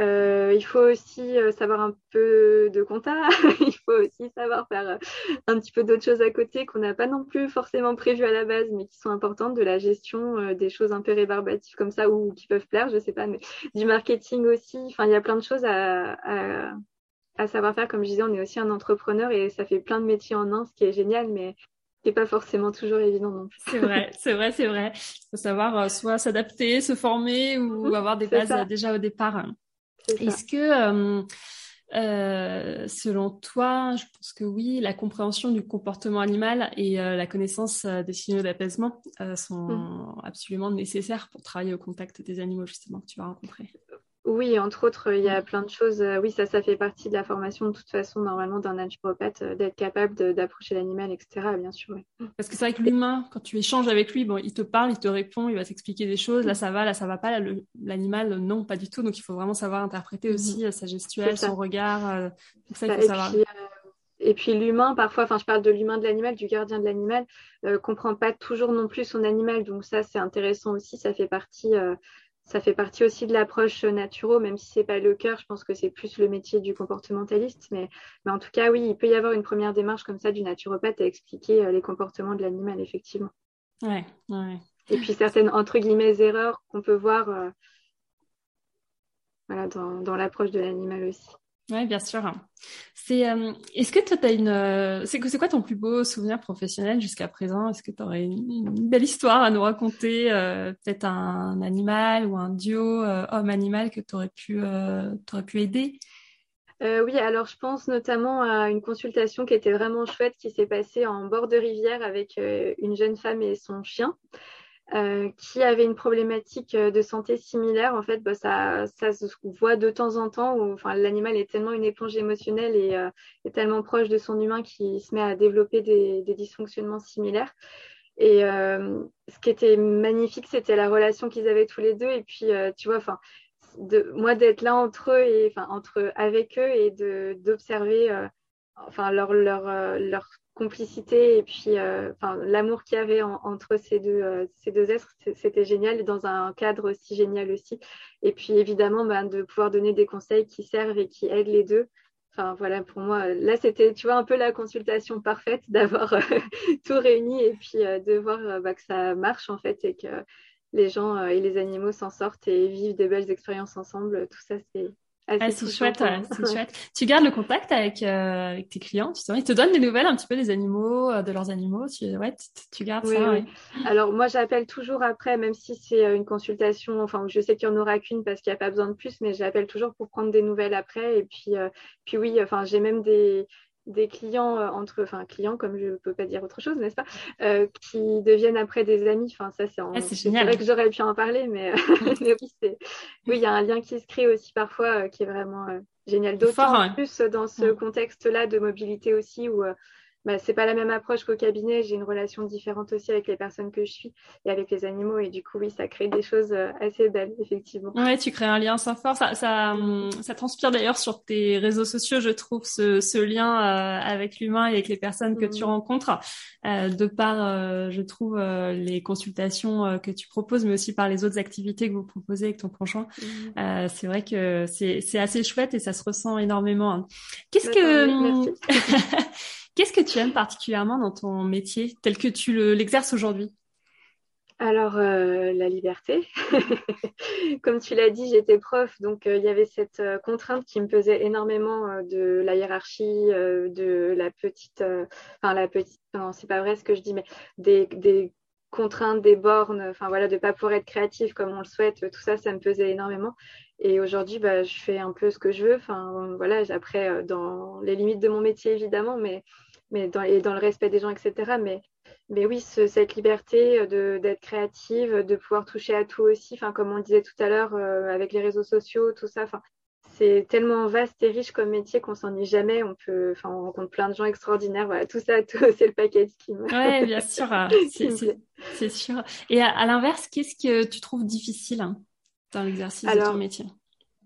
Euh, il faut aussi savoir un peu de compta. il faut aussi savoir faire un petit peu d'autres choses à côté qu'on n'a pas non plus forcément prévues à la base, mais qui sont importantes, de la gestion, des choses un peu rébarbatives comme ça ou qui peuvent plaire, je sais pas, mais du marketing aussi. Enfin, il y a plein de choses à savoir faire. Comme je disais, on est aussi un entrepreneur et ça fait plein de métiers en un, ce qui est génial, mais n'est pas forcément toujours évident non plus. C'est vrai, c'est vrai, c'est vrai. Il faut savoir euh, soit s'adapter, se former ou mhm, avoir des bases euh, déjà au départ. Est-ce que, euh, selon toi, je pense que oui, la compréhension du comportement animal et la connaissance des signaux d'apaisement sont mhm. absolument nécessaires pour travailler au contact des animaux justement que tu vas rencontrer? Oui, entre autres, il y a plein de choses. Euh, oui, ça, ça fait partie de la formation de toute façon, normalement, d'un naturopathe, euh, d'être capable d'approcher l'animal, etc. Bien sûr. Parce que c'est vrai que l'humain, quand tu échanges avec lui, bon, il te parle, il te répond, il va t'expliquer des choses. Là, ça va, là, ça va pas. L'animal, non, pas du tout. Donc, il faut vraiment savoir interpréter mhm. aussi euh, sa gestuelle, son regard. ça, il faut savoir. Et puis l'humain, parfois, enfin je parle de l'humain de l'animal, du gardien de l'animal, euh, comprend pas toujours non plus son animal. Donc ça, c'est intéressant aussi. Ça fait partie ça fait partie aussi de l'approche naturelle, même si c'est pas le cœur, je pense que c'est plus le métier du comportementaliste. Mais, mais, en tout cas, oui, il peut y avoir une première démarche comme ça du naturopathe à expliquer euh, les comportements de l'animal, effectivement. Ouais, ouais. Et puis certaines, entre guillemets, erreurs qu'on peut voir euh, voilà, dans, dans l'approche de l'animal aussi. Oui, bien sûr. C'est, euh, est-ce que toi, as une, euh, c'est, c'est quoi ton plus beau souvenir professionnel jusqu'à présent? Est-ce que tu aurais une, belle histoire à nous raconter euh, Peut-être un animal ou un duo homme-animal que tu aurais pu, pu aider? Oui, alors je pense notamment à une consultation qui était vraiment chouette qui s'est passée en bord de rivière avec une jeune femme et son chien. Euh, qui avait une problématique euh, de santé similaire, en fait, bah, ça, se voit de temps en temps où l'animal est tellement une éponge émotionnelle et euh, est tellement proche de son humain qu'il se met à développer des, dysfonctionnements similaires. Et ce qui était magnifique, c'était la relation qu'ils avaient tous les deux. Et puis, tu vois, enfin, moi d'être là entre eux et entre avec eux et d'observer enfin leur leur leur complicité et puis euh, l'amour qu'il y avait entre ces deux, euh, ces deux êtres, c'était génial dans un cadre aussi génial aussi. Et puis évidemment, ben, de pouvoir donner des conseils qui servent et qui aident les deux. Enfin voilà, pour moi, là c'était, tu vois, un peu la consultation parfaite d'avoir euh, tout réuni et puis de voir bah, que ça marche en fait et que les gens et les animaux s'en sortent et vivent des belles expériences ensemble. Tout ça, c'est ah, c'est chouette, c'est chouette. Tu gardes le contact avec, euh, avec tes clients, tu sais, ils te donnent des nouvelles un petit peu des animaux, euh, de leurs animaux. Tu, ouais, tu, gardes ça. Oui. Alors moi, j'appelle toujours après, même si c'est euh, une consultation. Enfin, je sais qu'il n'y en aura qu'une parce qu'il n'y a pas besoin de plus, mais j'appelle toujours pour prendre des nouvelles après. Et puis, puis oui, enfin, j'ai même des des clients euh, entre, enfin clients comme je peux pas dire autre chose, n'est-ce pas, euh, qui deviennent après des amis. Enfin ça c'est, ah, c'est vrai que j'aurais pu en parler, mais, oui c'est, oui il y a un lien qui se crée aussi parfois euh, qui est vraiment génial. D'autant plus dans ce contexte-là de mobilité aussi où bah, c'est pas la même approche qu'au cabinet. J'ai une relation différente aussi avec les personnes que je suis et avec les animaux. Et du coup, oui, ça crée des choses euh, assez belles, effectivement. Ouais, tu crées un lien sans fort. Ça, ça, hum, ça transpire d'ailleurs sur tes réseaux sociaux, je trouve, ce, ce lien euh, avec l'humain et avec les personnes que tu mm. rencontres. Euh, de par, euh, je trouve, les consultations que tu proposes, mais aussi par les autres activités que vous proposez avec ton conjoint. Mm. c'est vrai que c'est assez chouette et ça se ressent énormément. Qu'est-ce bah, que... Qu'est-ce que tu aimes particulièrement dans ton métier tel que tu l'exerces aujourd'hui? Alors, euh, la liberté. Comme tu l'as dit, j'étais prof, donc euh, il y avait cette euh, contrainte qui me pesait énormément de la hiérarchie, de la petite, enfin la petite, non, c'est pas vrai ce que je dis, mais des, contraintes, des bornes, enfin voilà, de pas pouvoir être créatif comme on le souhaite, tout ça, ça me pesait énormément. Et aujourd'hui, bah, je fais un peu ce que je veux. Enfin, voilà, après, dans les limites de mon métier, évidemment, mais mais dans, et dans le respect des gens, etc. Mais, mais oui, cette liberté euh, d'être créative, de pouvoir toucher à tout aussi, enfin, comme on le disait tout à l'heure, euh, avec les réseaux sociaux, tout ça, enfin, c'est tellement vaste et riche comme métier qu'on s'ennuie jamais. On peut, enfin, on rencontre plein de gens extraordinaires. Voilà, tout ça, c'est le paquet qui me. Ouais, bien sûr, c'est sûr. Et à, l'inverse, qu'est-ce que tu trouves difficile hein, dans l'exercice de ton métier?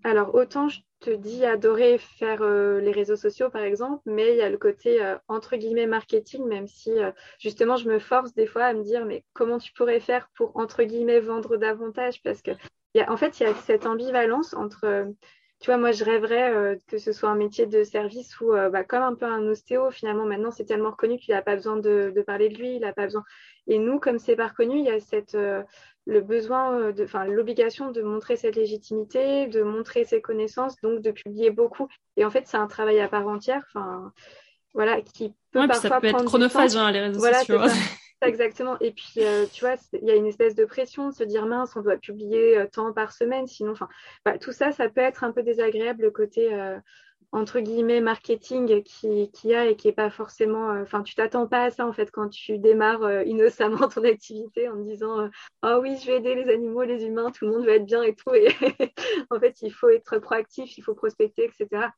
Alors, autant je te dis adorer faire euh, les réseaux sociaux, par exemple, mais il y a le côté euh, entre guillemets marketing, même si euh, justement je me force des fois à me dire mais comment tu pourrais faire pour entre guillemets vendre davantage? Parce que en fait, il y a cette ambivalence entre tu vois, moi, je rêverais que ce soit un métier de service où, bah, comme un peu un ostéo, finalement, maintenant, c'est tellement reconnu qu'il n'a pas besoin de, de, parler de lui, il n'a pas besoin. Et nous, comme c'est pas reconnu, il y a cette, le besoin, euh, de, enfin l'obligation de montrer cette légitimité, de montrer ses connaissances, donc de publier beaucoup. Et en fait, c'est un travail à part entière, enfin voilà, qui peut parfois ça peut être chronophage hein, les réseaux sociaux. Exactement. Et puis, euh, tu vois, il y a une espèce de pression de se dire mince, on doit publier euh, tant par semaine, sinon, enfin, tout ça, ça peut être un peu désagréable le côté entre guillemets marketing qui, qui a et qui est pas forcément euh, enfin tu t'attends pas à ça en fait quand tu démarres euh, innocemment ton activité en disant euh, oh oui je vais aider les animaux les humains tout le monde va être bien et tout et en fait il faut être proactif il faut prospecter etc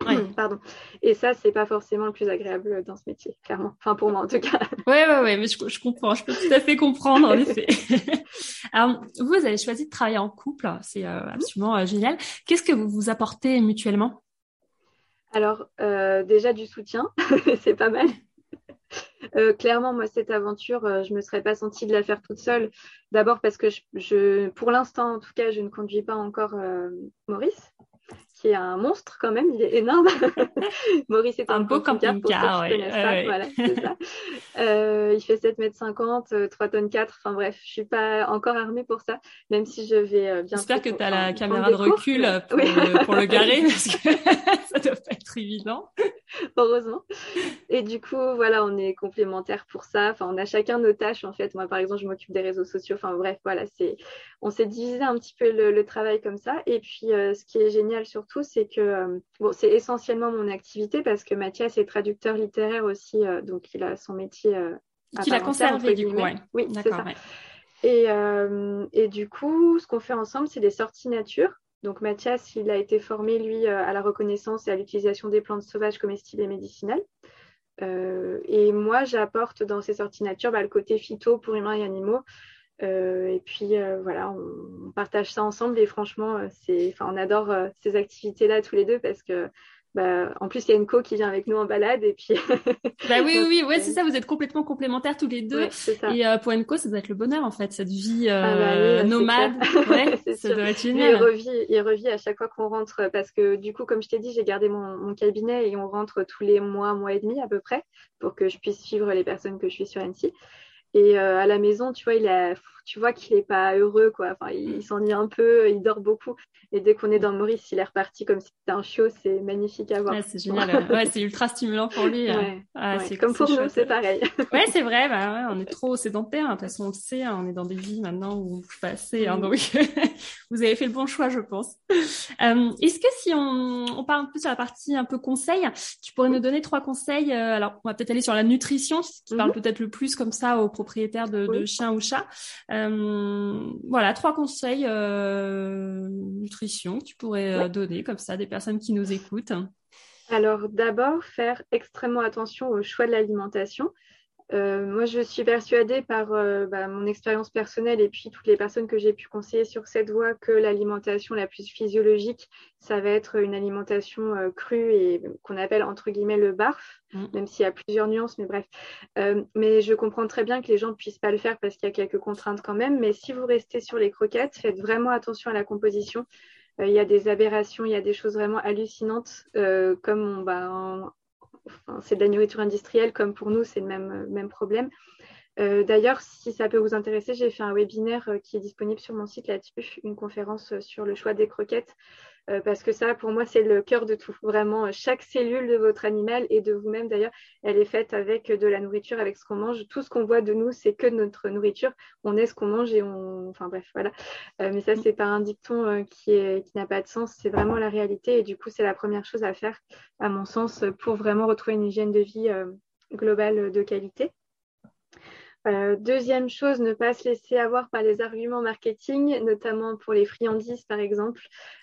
Pardon. Et ça, c'est pas forcément le plus agréable dans ce métier, clairement. Enfin, pour moi, en tout cas. Ouais, ouais, ouais, mais je, je comprends. Je peux tout à fait comprendre, en effet. Alors, vous, vous avez choisi de travailler en couple. C'est absolument génial. Qu'est-ce que vous vous apportez mutuellement? Alors, euh, déjà du soutien, c'est pas mal. Euh, clairement, moi, cette aventure, euh, je ne me serais pas sentie de la faire toute seule. D'abord parce que, je, pour l'instant, en tout cas, je ne conduis pas encore Maurice qui est un monstre quand même, il est énorme. Maurice est un, beau camping-car, voilà, ça. Euh, il fait 7,50 m, 3 tonnes 4, enfin bref, je suis pas encore armée pour ça, même si je vais euh, bien. J'espère que tu as la caméra de recul pour, le, pour, le, garer, parce que être évident. heureusement. Et du coup, voilà, on est complémentaires pour ça. Enfin, on a chacun nos tâches en fait. Moi, par exemple, je m'occupe des réseaux sociaux. Enfin, bref, voilà, c'est, on s'est divisé un petit peu le, travail comme ça. Et puis, euh, ce qui est génial surtout, c'est que euh, bon, c'est essentiellement mon activité parce que Mathias est traducteur littéraire aussi, euh, donc il a son métier. qu'il a conservé du coup, ouais. Oui, c'est ça. Et, et, du coup, ce qu'on fait ensemble, c'est des sorties nature. Donc Mathias, il a été formé, lui, euh, à la reconnaissance et à l'utilisation des plantes sauvages comestibles et médicinales. Euh, et moi, j'apporte dans ces sorties nature bah, le côté phyto pour humains et animaux. Euh, et puis voilà, on, partage ça ensemble et franchement, c'est, on adore ces activités-là tous les deux parce que bah, en plus, il y a une co qui vient avec nous en balade et puis. bah oui, oui, oui, c'est ça. Vous êtes complètement complémentaires tous les deux. et euh, pour une co, ça doit être le bonheur en fait, cette vie ah bah euh, nomade. Ouais, ça doit être génial. Il revit, il revit à chaque fois qu'on rentre parce que du coup, comme je t'ai dit, j'ai gardé mon, mon, cabinet et on rentre tous les mois, mois et demi à peu près pour que je puisse suivre les personnes que je suis sur Annecy. Et euh, à la maison, tu vois, il a, tu vois qu'il n'est pas heureux, quoi. Enfin, il, s'ennuie un peu, il dort beaucoup. Et dès qu'on est dans Maurice, il est reparti comme si c'était un chiot. C'est magnifique à voir. c'est génial. ouais, c'est ultra stimulant pour lui. Ouais, ah, c'est comme pour nous, c'est pareil. ouais, c'est vrai. Bah, on est trop sédentaire. De toute façon, on le sait. Hein, on est dans des vies maintenant où on peut passer. Hein, mm. donc, vous avez fait le bon choix, je pense. Euh, est-ce que si on, on parle un peu sur la partie un peu conseil, tu pourrais nous donner trois conseils euh, Alors, on va peut-être aller sur la nutrition, qui parle mm-hmm. peut-être le plus comme ça aux propriétaires de, de chiens ou chats. Euh, voilà, trois conseils euh, nutrition que tu pourrais euh, donner comme ça des personnes qui nous écoutent. Alors d'abord, faire extrêmement attention au choix de l'alimentation. Euh, moi, je suis persuadée par euh, bah, mon expérience personnelle et puis toutes les personnes que j'ai pu conseiller sur cette voie que l'alimentation la plus physiologique, ça va être une alimentation euh, crue et qu'on appelle entre guillemets le barf, mmh. même s'il y a plusieurs nuances, mais bref. mais je comprends très bien que les gens ne puissent pas le faire parce qu'il y a quelques contraintes quand même. Mais si vous restez sur les croquettes, faites vraiment attention à la composition il y a des aberrations, il y a des choses vraiment hallucinantes, comme on, bah, c'est de la nourriture industrielle comme pour nous, c'est le même, même problème. Euh, d'ailleurs, si ça peut vous intéresser, j'ai fait un webinaire euh, qui est disponible sur mon site là-dessus, une conférence euh, sur le choix des croquettes. Euh, parce que ça, pour moi, c'est le cœur de tout. Vraiment, euh, chaque cellule de votre animal et de vous-même, d'ailleurs, elle est faite avec de la nourriture, avec ce qu'on mange. Tout ce qu'on voit de nous, c'est que notre nourriture. On est ce qu'on mange et on. Enfin, bref, voilà. Euh, mais ça, c'est pas un dicton qui est qui n'a pas de sens. C'est vraiment la réalité. Et du coup, c'est la première chose à faire, à mon sens, pour vraiment retrouver une hygiène de vie globale de qualité. Euh, deuxième chose, ne pas se laisser avoir par les arguments marketing, notamment pour les friandises par exemple.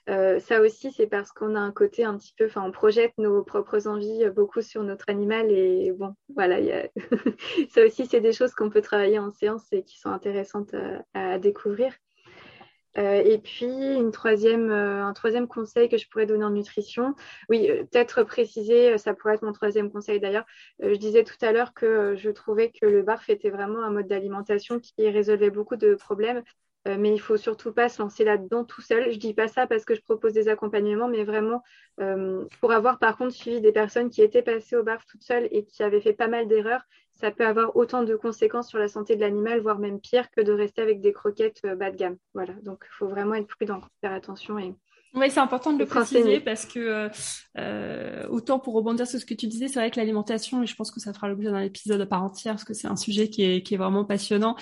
Euh, ça aussi, c'est parce qu'on a un côté un petit peu, enfin, on projette nos propres envies beaucoup sur notre animal et bon, voilà, ça aussi, c'est des choses qu'on peut travailler en séance et qui sont intéressantes à découvrir. Euh, et puis, une troisième, euh, un troisième conseil que je pourrais donner en nutrition, oui, euh, peut-être préciser, ça pourrait être mon troisième conseil d'ailleurs. je disais tout à l'heure que je trouvais que le barf était vraiment un mode d'alimentation qui résolvait beaucoup de problèmes, mais il faut surtout pas se lancer là-dedans tout seul. Je dis pas ça parce que je propose des accompagnements, mais vraiment pour avoir par contre suivi des personnes qui étaient passées au barf toutes seules et qui avaient fait pas mal d'erreurs ça peut avoir autant de conséquences sur la santé de l'animal, voire même pire que de rester avec des croquettes euh, bas de gamme. Voilà, donc il faut vraiment être prudent, faire attention et oui, c'est important de le préciser parce que euh, euh, autant pour rebondir sur ce que tu disais, c'est vrai que l'alimentation, et je pense que ça fera l'objet d'un épisode à part entière parce que c'est un sujet qui est, qui est vraiment passionnant.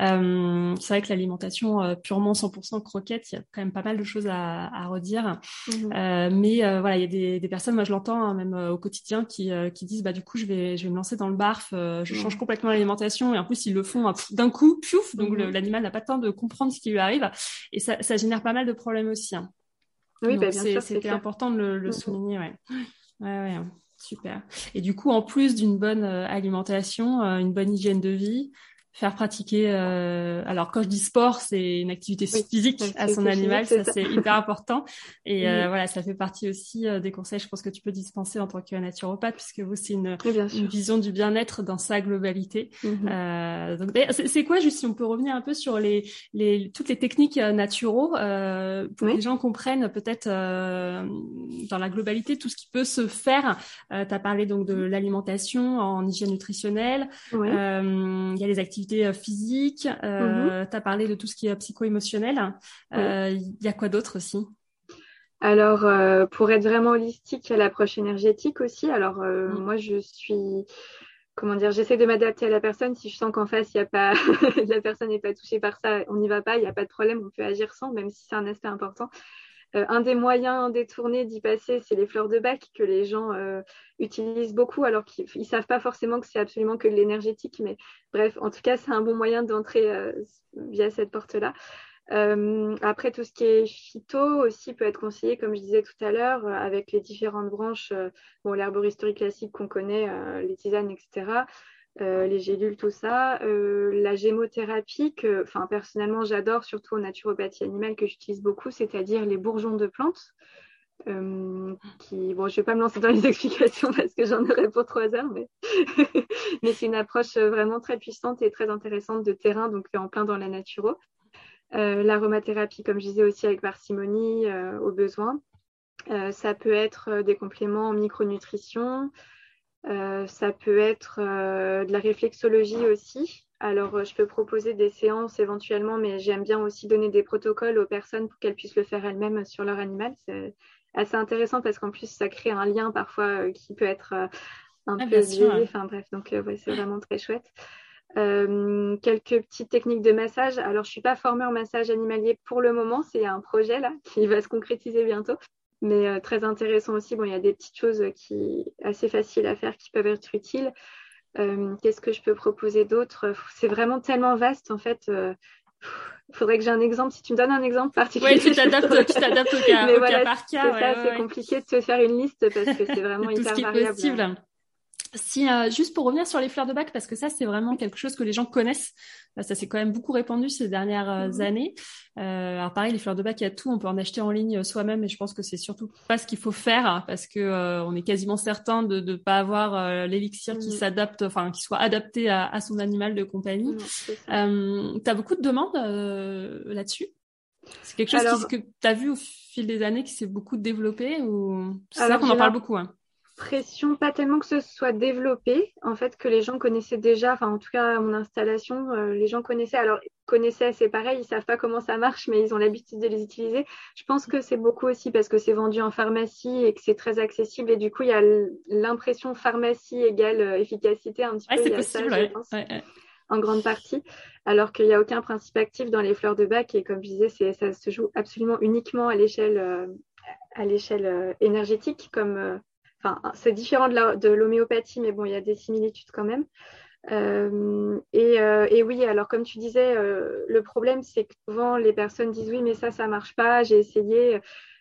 Euh, c'est vrai que l'alimentation euh, purement 100% croquette, il y a quand même pas mal de choses à, à redire. Mmh. Euh, mais euh, voilà, il y a des, des personnes, moi je l'entends hein, même au quotidien, qui, qui disent bah du coup je vais je vais me lancer dans le barf, je change mmh. complètement l'alimentation et en plus ils le font d'un coup, piouf, donc mmh. l'animal n'a pas le temps de comprendre ce qui lui arrive et ça, ça génère pas mal de problèmes aussi. Hein. Oui, bah. C'était important de le, le souligner, ouais. Ouais, ouais. Super. Et du coup, en plus d'une bonne euh, alimentation, euh, une bonne hygiène de vie, faire pratiquer. Euh, alors quand je dis sport, c'est une activité physique à son animal, ça c'est hyper important. Et euh, voilà, ça fait partie aussi euh, des conseils, je pense que tu peux dispenser en tant que naturopathe, puisque vous c'est une, une, vision du bien-être dans sa globalité. Mhm. euh, donc c'est quoi juste si on peut revenir un peu sur les, les toutes les techniques euh, naturaux euh, pour que les gens comprennent peut-être dans la globalité tout ce qui peut se faire. tu as parlé donc de l'alimentation en hygiène nutritionnelle. Il y a les activités euh, physique, euh, tu as parlé de tout ce qui est psycho-émotionnel. Il euh, y a quoi d'autre aussi? Alors, pour être vraiment holistique, il y a l'approche énergétique aussi. Alors, moi, je suis comment dire, j'essaie de m'adapter à la personne. Si je sens qu'en face, il y a pas, la personne n'est pas touchée par ça, on n'y va pas, il n'y a pas de problème, on peut agir sans, même si c'est un aspect important. Euh, un des moyens détournés d'y passer, c'est les fleurs de bac que les gens euh, utilisent beaucoup, alors qu'ils ne savent pas forcément que c'est absolument que de l'énergétique. Mais bref, en tout cas, c'est un bon moyen d'entrer euh, via cette porte-là. Après, tout ce qui est phyto aussi peut être conseillé, comme je disais tout à l'heure, avec les différentes branches, bon, l'herboristerie classique qu'on connaît, les tisanes, etc., les gélules, tout ça. la gémothérapie, que enfin, personnellement j'adore, surtout en naturopathie animale, que j'utilise beaucoup, c'est-à-dire les bourgeons de plantes. qui, bon, je ne vais pas me lancer dans les explications parce que j'en aurais pour trois heures, mais, mais c'est une approche vraiment très puissante et très intéressante de terrain, donc en plein dans la naturo. Euh, l'aromathérapie, comme je disais aussi avec parcimonie, euh, au besoin. Euh, ça peut être des compléments en micronutrition. Ça peut être de la réflexologie aussi. Alors, je peux proposer des séances éventuellement, mais j'aime bien aussi donner des protocoles aux personnes pour qu'elles puissent le faire elles-mêmes sur leur animal. C'est assez intéressant parce qu'en plus, ça crée un lien parfois qui peut être un ah, peu biaisé. Enfin bref, donc c'est vraiment très chouette. Euh, quelques petites techniques de massage. Alors, je ne suis pas formée en massage animalier pour le moment. C'est un projet là qui va se concrétiser bientôt. Mais euh, très intéressant aussi. Bon, il y a des petites choses qui assez faciles à faire qui peuvent être utiles. Euh, qu'est-ce que je peux proposer d'autre? C'est vraiment tellement vaste en fait. Il faudrait que j'ai un exemple. Si tu me donnes un exemple particulier. Oui, tu t'adaptes, au cas, au cas par cas. C'est compliqué de te faire une liste parce que c'est vraiment hyper variable. Possible. Si euh, juste pour revenir sur les fleurs de bac, parce que ça c'est vraiment quelque chose que les gens connaissent, euh, ça s'est quand même beaucoup répandu ces dernières euh, mhm. années. Euh, alors pareil, les fleurs de bac, il y a tout, on peut en acheter en ligne soi-même, et je pense que c'est surtout pas ce qu'il faut faire, parce que on est quasiment certain de ne pas avoir l'élixir qui mhm. s'adapte, enfin qui soit adapté à, à, son animal de compagnie. tu as beaucoup de demandes là-dessus? C'est quelque chose que tu as vu au fil des années qui s'est beaucoup développé ou c'est ça qu'on en parle beaucoup hein pression, pas tellement que ce soit développé, en fait, que les gens connaissaient déjà, enfin en tout cas mon installation, euh, les gens connaissaient, alors connaissaient, c'est pareil, ils savent pas comment ça marche, mais ils ont l'habitude de les utiliser. Je pense que c'est beaucoup aussi parce que c'est vendu en pharmacie et que c'est très accessible. Et du coup il y a l'impression pharmacie égale euh, efficacité un petit peu. C'est possible, en grande partie, alors qu'il n'y a aucun principe actif dans les fleurs de bac. Et comme je disais, ça se joue absolument uniquement à l'échelle euh, à l'échelle énergétique comme C'est différent de l'homéopathie, mais bon, il y a des similitudes quand même. Euh, euh, et, oui, alors comme tu disais, euh, le problème, c'est que souvent les personnes disent oui, mais ça, ça marche pas, j'ai essayé.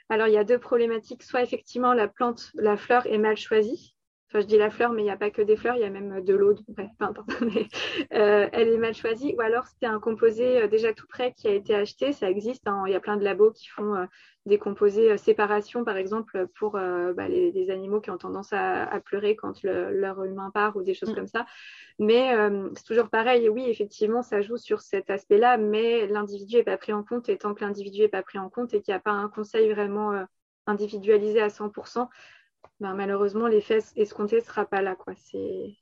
Alors il y a deux problématiques. Soit effectivement la plante, la fleur est mal choisie, Enfin, je dis la fleur, mais il n'y a pas que des fleurs, il y a même de l'eau, bref, peu importe. euh, elle est mal choisie. Ou alors, c'était un composé euh, déjà tout prêt qui a été acheté. Ça existe. Hein. Il y a plein de labos qui font euh, des composés euh, séparation, par exemple, pour bah, les, animaux qui ont tendance à, pleurer quand leur humain part ou des choses mm. comme ça. Mais c'est toujours pareil. Oui, effectivement, ça joue sur cet aspect-là, mais l'individu n'est pas pris en compte. Et tant que l'individu n'est pas pris en compte et qu'il n'y a pas un conseil vraiment individualisé à 100%, ben, malheureusement, l'effet escompté ne sera pas là. Quoi. C'est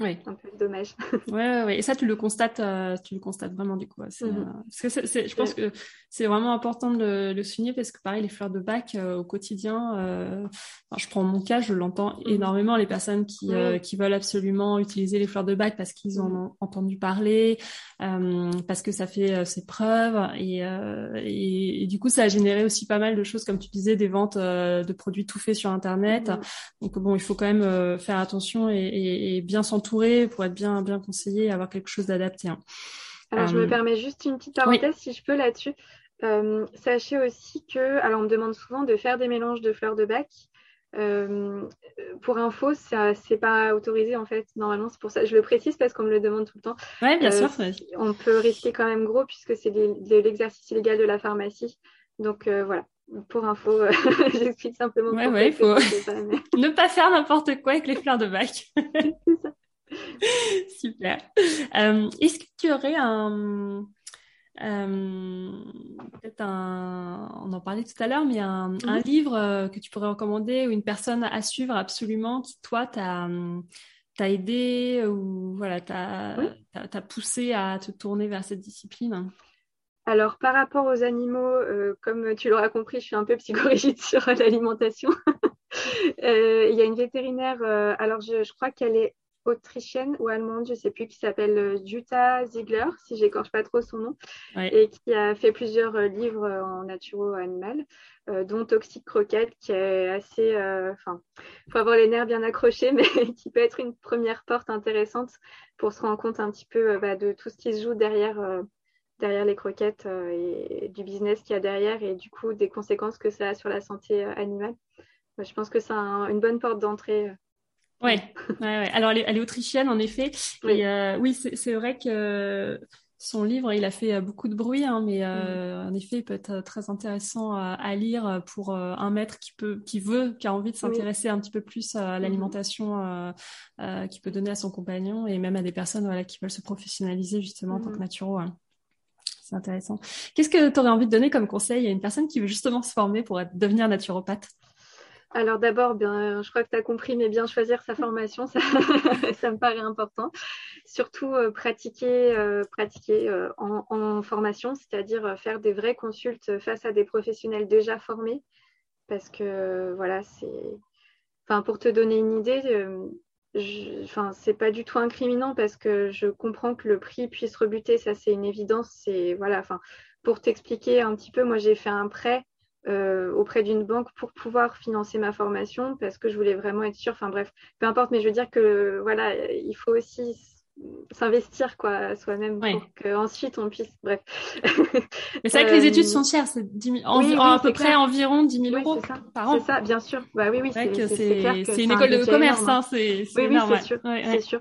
oui. un peu dommage. ouais, ouais, Et ça, tu le constates, euh, tu le constates vraiment du coup. Mhm. Euh, parce que je pense que c'est vraiment important de le, souligner parce que pareil, les fleurs de bac euh, au quotidien, je prends mon cas, je l'entends mhm. énormément, les personnes qui, qui veulent absolument utiliser les fleurs de bac parce qu'ils en mhm. ont entendu parler, parce que ça fait ses preuves et, et, du coup, ça a généré aussi pas mal de choses, comme tu disais, des ventes de produits tout faits sur Internet. Donc bon, il faut quand même faire attention et, et bien s'entourer pour être bien, bien conseillé et avoir quelque chose d'adapté. Hein. Alors, je me euh, permets juste une petite parenthèse, si je peux, là-dessus. Euh, sachez aussi que, alors on me demande souvent de faire des mélanges de fleurs de bac. Euh, pour info, ça c'est pas autorisé en fait. Normalement, c'est pour ça. Je le précise parce qu'on me le demande tout le temps. Oui, bien sûr. On peut risquer quand même gros puisque c'est de l'exercice illégal de la pharmacie. Donc voilà. Pour info, j'explique simplement. Ouais, ouais, il faut ne pas faire n'importe quoi avec les fleurs de bac. c'est ça. Super. Euh, est-ce que tu aurais un, euh, peut-être un, on en parlait tout à l'heure, mais un, mhm. livre euh, que tu pourrais recommander ou une personne à suivre absolument qui, toi, t'a aidé ou voilà, t'a poussé à te tourner vers cette discipline? Alors, par rapport aux animaux, comme tu l'auras compris, je suis un peu psychorigide sur l'alimentation. Il y a une vétérinaire, alors je, je crois qu'elle est autrichienne ou allemande, je ne sais plus, qui s'appelle euh, Jutta Ziegler, si j'écorche pas trop son nom, et qui a fait plusieurs euh, livres euh, en naturo-animal, dont Toxic Croquette, qui est assez, enfin, il faut avoir les nerfs bien accrochés, mais qui peut être une première porte intéressante pour se rendre compte un petit peu bah, de tout ce qui se joue derrière. derrière les croquettes et du business qu'il y a derrière et du coup des conséquences que ça a sur la santé animale. Je pense que c'est une bonne porte d'entrée Ouais, ouais, alors elle est, autrichienne en effet. Oui, et, euh, oui c'est vrai que son livre, il a fait euh, beaucoup de bruit, hein, mais euh, mm. en effet, il peut être très intéressant à, lire pour un maître qui peut, qui veut, qui a envie de s'intéresser un petit peu plus à mm-hmm. l'alimentation qu'il peut donner à son compagnon et même à des personnes voilà, qui veulent se professionnaliser justement en tant que mm-hmm. naturo. Hein. C'est intéressant. Qu'est-ce que tu aurais envie de donner comme conseil à une personne qui veut justement se former pour être, devenir naturopathe? Alors d'abord, je crois que tu as compris, mais bien choisir sa formation, ça, me paraît important. Surtout euh, pratiquer, euh, pratiquer euh, en, formation, c'est-à-dire faire des vraies consultes face à des professionnels déjà formés, parce que voilà, c'est, enfin pour te donner une idée, je... enfin c'est pas du tout incriminant parce que je comprends que le prix puisse rebuter, ça c'est une évidence. C'est voilà, enfin pour t'expliquer un petit peu, moi j'ai fait un prêt euh, auprès d'une banque pour pouvoir financer ma formation parce que je voulais vraiment être sûre. Enfin bref, peu importe, mais je veux dire que voilà, il faut aussi s'investir quoi soi-même pour qu'ensuite on puisse bref. Mais c'est vrai que les études sont chères c'est 10 000, à peu près environ 10 000 euros par an. C'est ça bien sûr. Bah oui oui c'est c'est une école de commerce hein, c'est oui, oui c'est sûr. C'est sûr.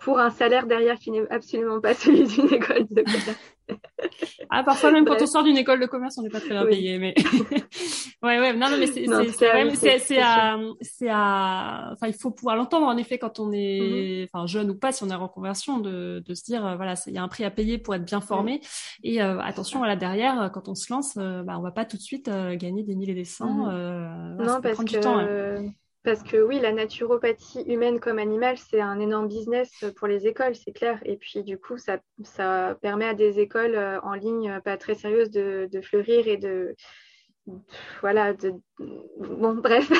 Pour un salaire derrière qui n'est absolument pas celui d'une école de commerce ah, parfois même quand on sort d'une école de commerce, on n'est pas très bien payé, mais ouais, ouais, non, non mais c'est c'est c'est à c'est à enfin il faut pouvoir l'entendre en effet quand on est mm-hmm. enfin jeune ou pas si on est en reconversion de de se dire euh, voilà il y a un prix à payer pour être bien formé. Et euh, attention voilà derrière quand on se lance euh, bah on va pas tout de suite gagner des mille et des cents non parce que temps, hein. Parce que oui, la naturopathie humaine comme animale, c'est un énorme business pour les écoles, c'est clair. Et puis du coup, ça, ça, permet à des écoles euh, en ligne euh, pas très sérieuses de, fleurir et de... Voilà, de... Bon, bref.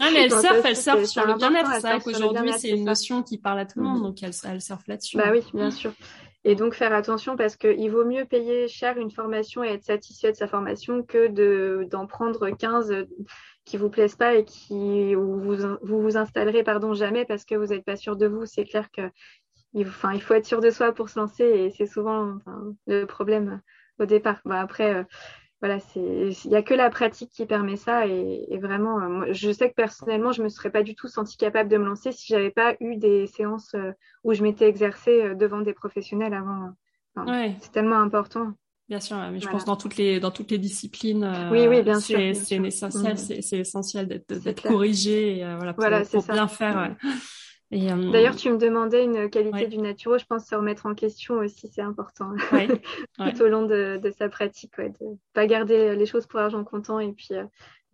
Ah, mais elles surfent, elles surfent sur le bien-être. C'est vrai qu'aujourd'hui, c'est une notion qui parle à tout le monde, mhm. donc elles, elles surfent là-dessus. Bah oui, bien sûr. Et donc faire attention parce qu'il vaut mieux payer cher une formation et être satisfait de sa formation que de, d'en prendre 15 qui vous plaisent pas et qui où vous vous, vous installerez pardon jamais parce que vous n'êtes pas sûr de vous. C'est clair que il, enfin, il faut être sûr de soi pour se lancer et c'est souvent le problème au départ. Bah, après, euh, voilà, c'est il n'y a que la pratique qui permet ça et, vraiment, euh, moi, je sais que personnellement, je me serais pas du tout senti capable de me lancer si j'avais pas eu des séances euh, où je m'étais exercée devant des professionnels avant. C'est tellement important. Bien sûr, mais je pense dans toutes les dans toutes les disciplines. oui, oui, bien sûr. C'est essentiel, mm. c'est essentiel d'être corrigé, et, euh, voilà, pour, pour bien faire. Euh, D'ailleurs, tu me demandais une qualité du naturo. Je pense se remettre en question aussi, c'est important tout au long de, de sa pratique, de pas garder les choses pour argent comptant et puis euh,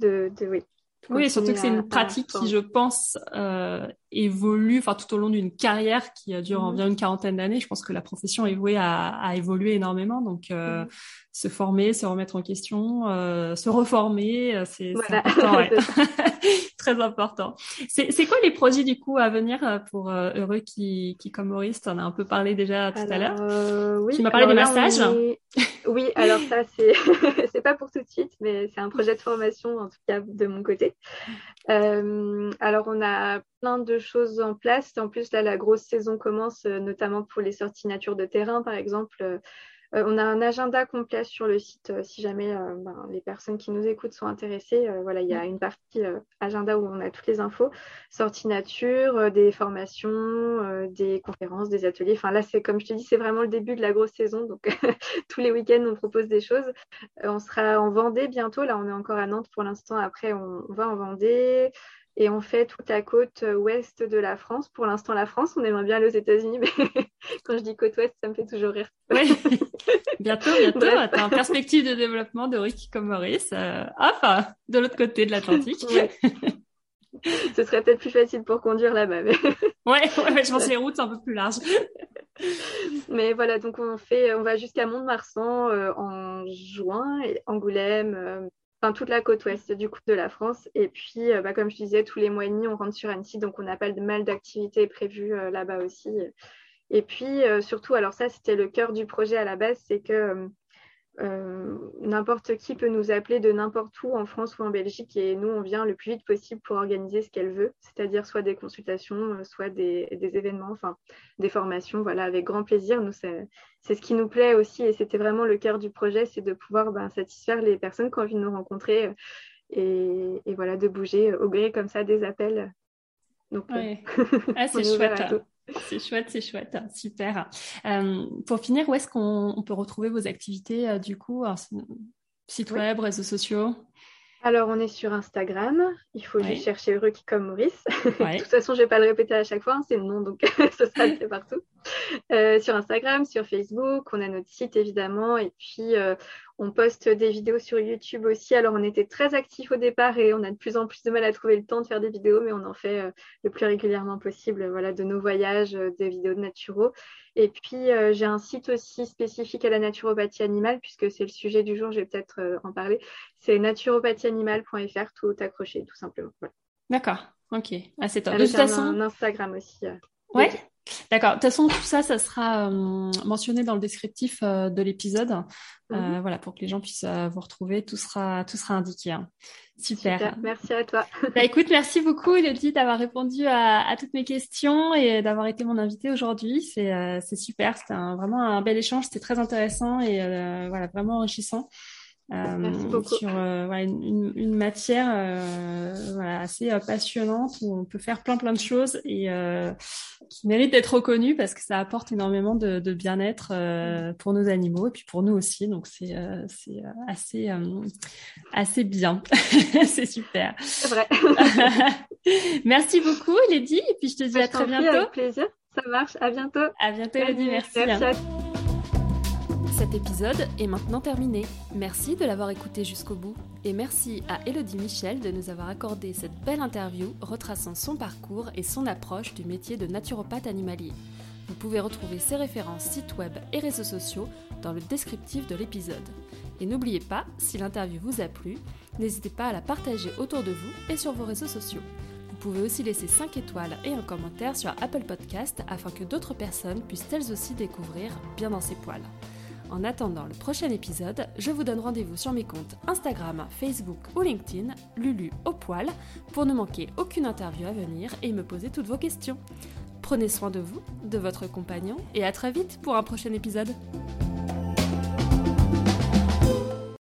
de, de oui, oui, surtout que c'est une pratique qui, je pense, euh, évolue, enfin tout au long d'une carrière qui dure mhm. environ une quarantaine d'années. Je pense que la profession est vouée à, à évoluer énormément. Donc, euh, mhm. se former, se remettre en question, euh, se reformer, euh, c'est important. Ouais. Très important. C'est quoi les projets du coup à venir euh, pour euh, Heureux qui, qui comme Maurice, en as un peu parlé déjà tout à l'heure? oui, tu m'as parlé des massages. Oui, alors ça c'est c'est pas pour tout de suite, mais c'est un projet de formation en tout cas de mon côté. Euh, alors on a plein de choses en place. En plus là la grosse saison commence, notamment pour les sorties nature de terrain par exemple. Euh, on a un agenda complet sur le site euh, si jamais euh, ben, les personnes qui nous écoutent sont intéressées. voilà, il y a une partie agenda où on a toutes les infos, sorties nature, des formations, des conférences, des ateliers. Enfin là, c'est comme je te dis, c'est vraiment le début de la grosse saison. Donc tous les week-ends, on propose des choses. on sera en Vendée bientôt. Là, on est encore à Nantes pour l'instant. Après, on va en Vendée et on fait toute la côte euh, ouest de la France. Pour l'instant, la France, on aimerait bien aller aux États-Unis, mais quand je dis côte ouest, ça me fait toujours rire. Bientôt, bientôt, tu as en perspective de développement de Ricky comme Maurice, euh, enfin, de l'autre côté de l'Atlantique. Ce serait peut-être plus facile pour conduire là-bas. Mais... ouais, ouais, je pense que les routes sont un peu plus larges. Mais voilà, donc on fait, on va jusqu'à Mont-de-Marsan en juin, et Angoulême, toute la côte ouest du coup de la France. Et puis, bah, comme je disais, tous les mois et demi, on rentre sur Annecy, donc on n'a pas de mal d'activités prévues là-bas aussi. Et puis surtout, alors ça, c'était le cœur du projet à la base, c'est que euh, n'importe qui peut nous appeler de n'importe où en France ou en Belgique et nous, on vient le plus vite possible pour organiser ce qu'elle veut, c'est-à-dire soit des consultations, euh, soit des, événements, enfin des formations, voilà, avec grand plaisir. Nous, c'est ce qui nous plaît aussi et c'était vraiment le cœur du projet, c'est de pouvoir ben, satisfaire les personnes qui ont envie de nous rencontrer euh, et, voilà, de bouger au gré comme ça des appels. Donc, ah, c'est chouette. C'est chouette, c'est chouette, super. Euh, pour finir, où est-ce qu'on peut retrouver vos activités euh, du coup Site web, réseaux sociaux? Alors, on est sur Instagram. Il faut juste chercher Ruki comme Maurice. de toute façon, je ne vais pas le répéter à chaque fois. Hein, c'est le nom, donc ce sera fait partout. Euh, sur Instagram, sur Facebook, on a notre site évidemment. Et puis, on poste des vidéos sur YouTube aussi. Alors, on était très actifs au départ et on a de plus en plus de mal à trouver le temps de faire des vidéos, mais on en fait euh, le plus régulièrement possible. Voilà, de nos voyages, des vidéos de naturaux. Et puis, j'ai un site aussi spécifique à la naturopathie animale, puisque c'est le sujet du jour, je vais peut-être en parler. C'est naturopathieanimale.fr, tout accroché, tout simplement. D'accord, ok. Ah, c'est top. de toute façon... un Instagram aussi. ouais. D'accord. De toute façon, tout ça, ça sera euh, mentionné dans le descriptif euh, de l'épisode. Euh, mhm. Voilà, pour que les gens puissent vous retrouver, tout sera, tout sera indiqué. Hein. Super. Merci à toi. bah, écoute, merci beaucoup, Elodie, d'avoir répondu à, toutes mes questions et d'avoir été mon invitée aujourd'hui. C'est super. C'était vraiment un bel échange. C'était très intéressant et voilà, vraiment enrichissant. Merci euh, beaucoup. sur euh, une, une, matière euh, voilà, assez passionnante où on peut faire plein plein de choses et qui mérite d'être reconnue parce que ça apporte énormément de, de bien-être pour nos animaux et puis pour nous aussi. Donc c'est c'est assez assez bien. c'est super. C'est vrai. Merci beaucoup, Lady. Et puis je te dis à très bientôt. Avec plaisir. Ça marche. À bientôt. À bientôt, Lady. Merci. Merci cet épisode est maintenant terminé. Merci de l'avoir écouté jusqu'au bout et merci à Elodie Michel de nous avoir accordé cette belle interview retraçant son parcours et son approche du métier de naturopathe animalier. Vous pouvez retrouver ses références sites web et réseaux sociaux dans le descriptif de l'épisode. Et n'oubliez pas, si l'interview vous a plu, n'hésitez pas à la partager autour de vous et sur vos réseaux sociaux. Vous pouvez aussi laisser 5 étoiles et un commentaire sur Apple Podcast afin que d'autres personnes puissent elles aussi découvrir bien dans ses poils. En attendant le prochain épisode, je vous donne rendez-vous sur mes comptes Instagram, Facebook ou LinkedIn, Lulu au poil, pour ne manquer aucune interview à venir et me poser toutes vos questions. Prenez soin de vous, de votre compagnon et à très vite pour un prochain épisode.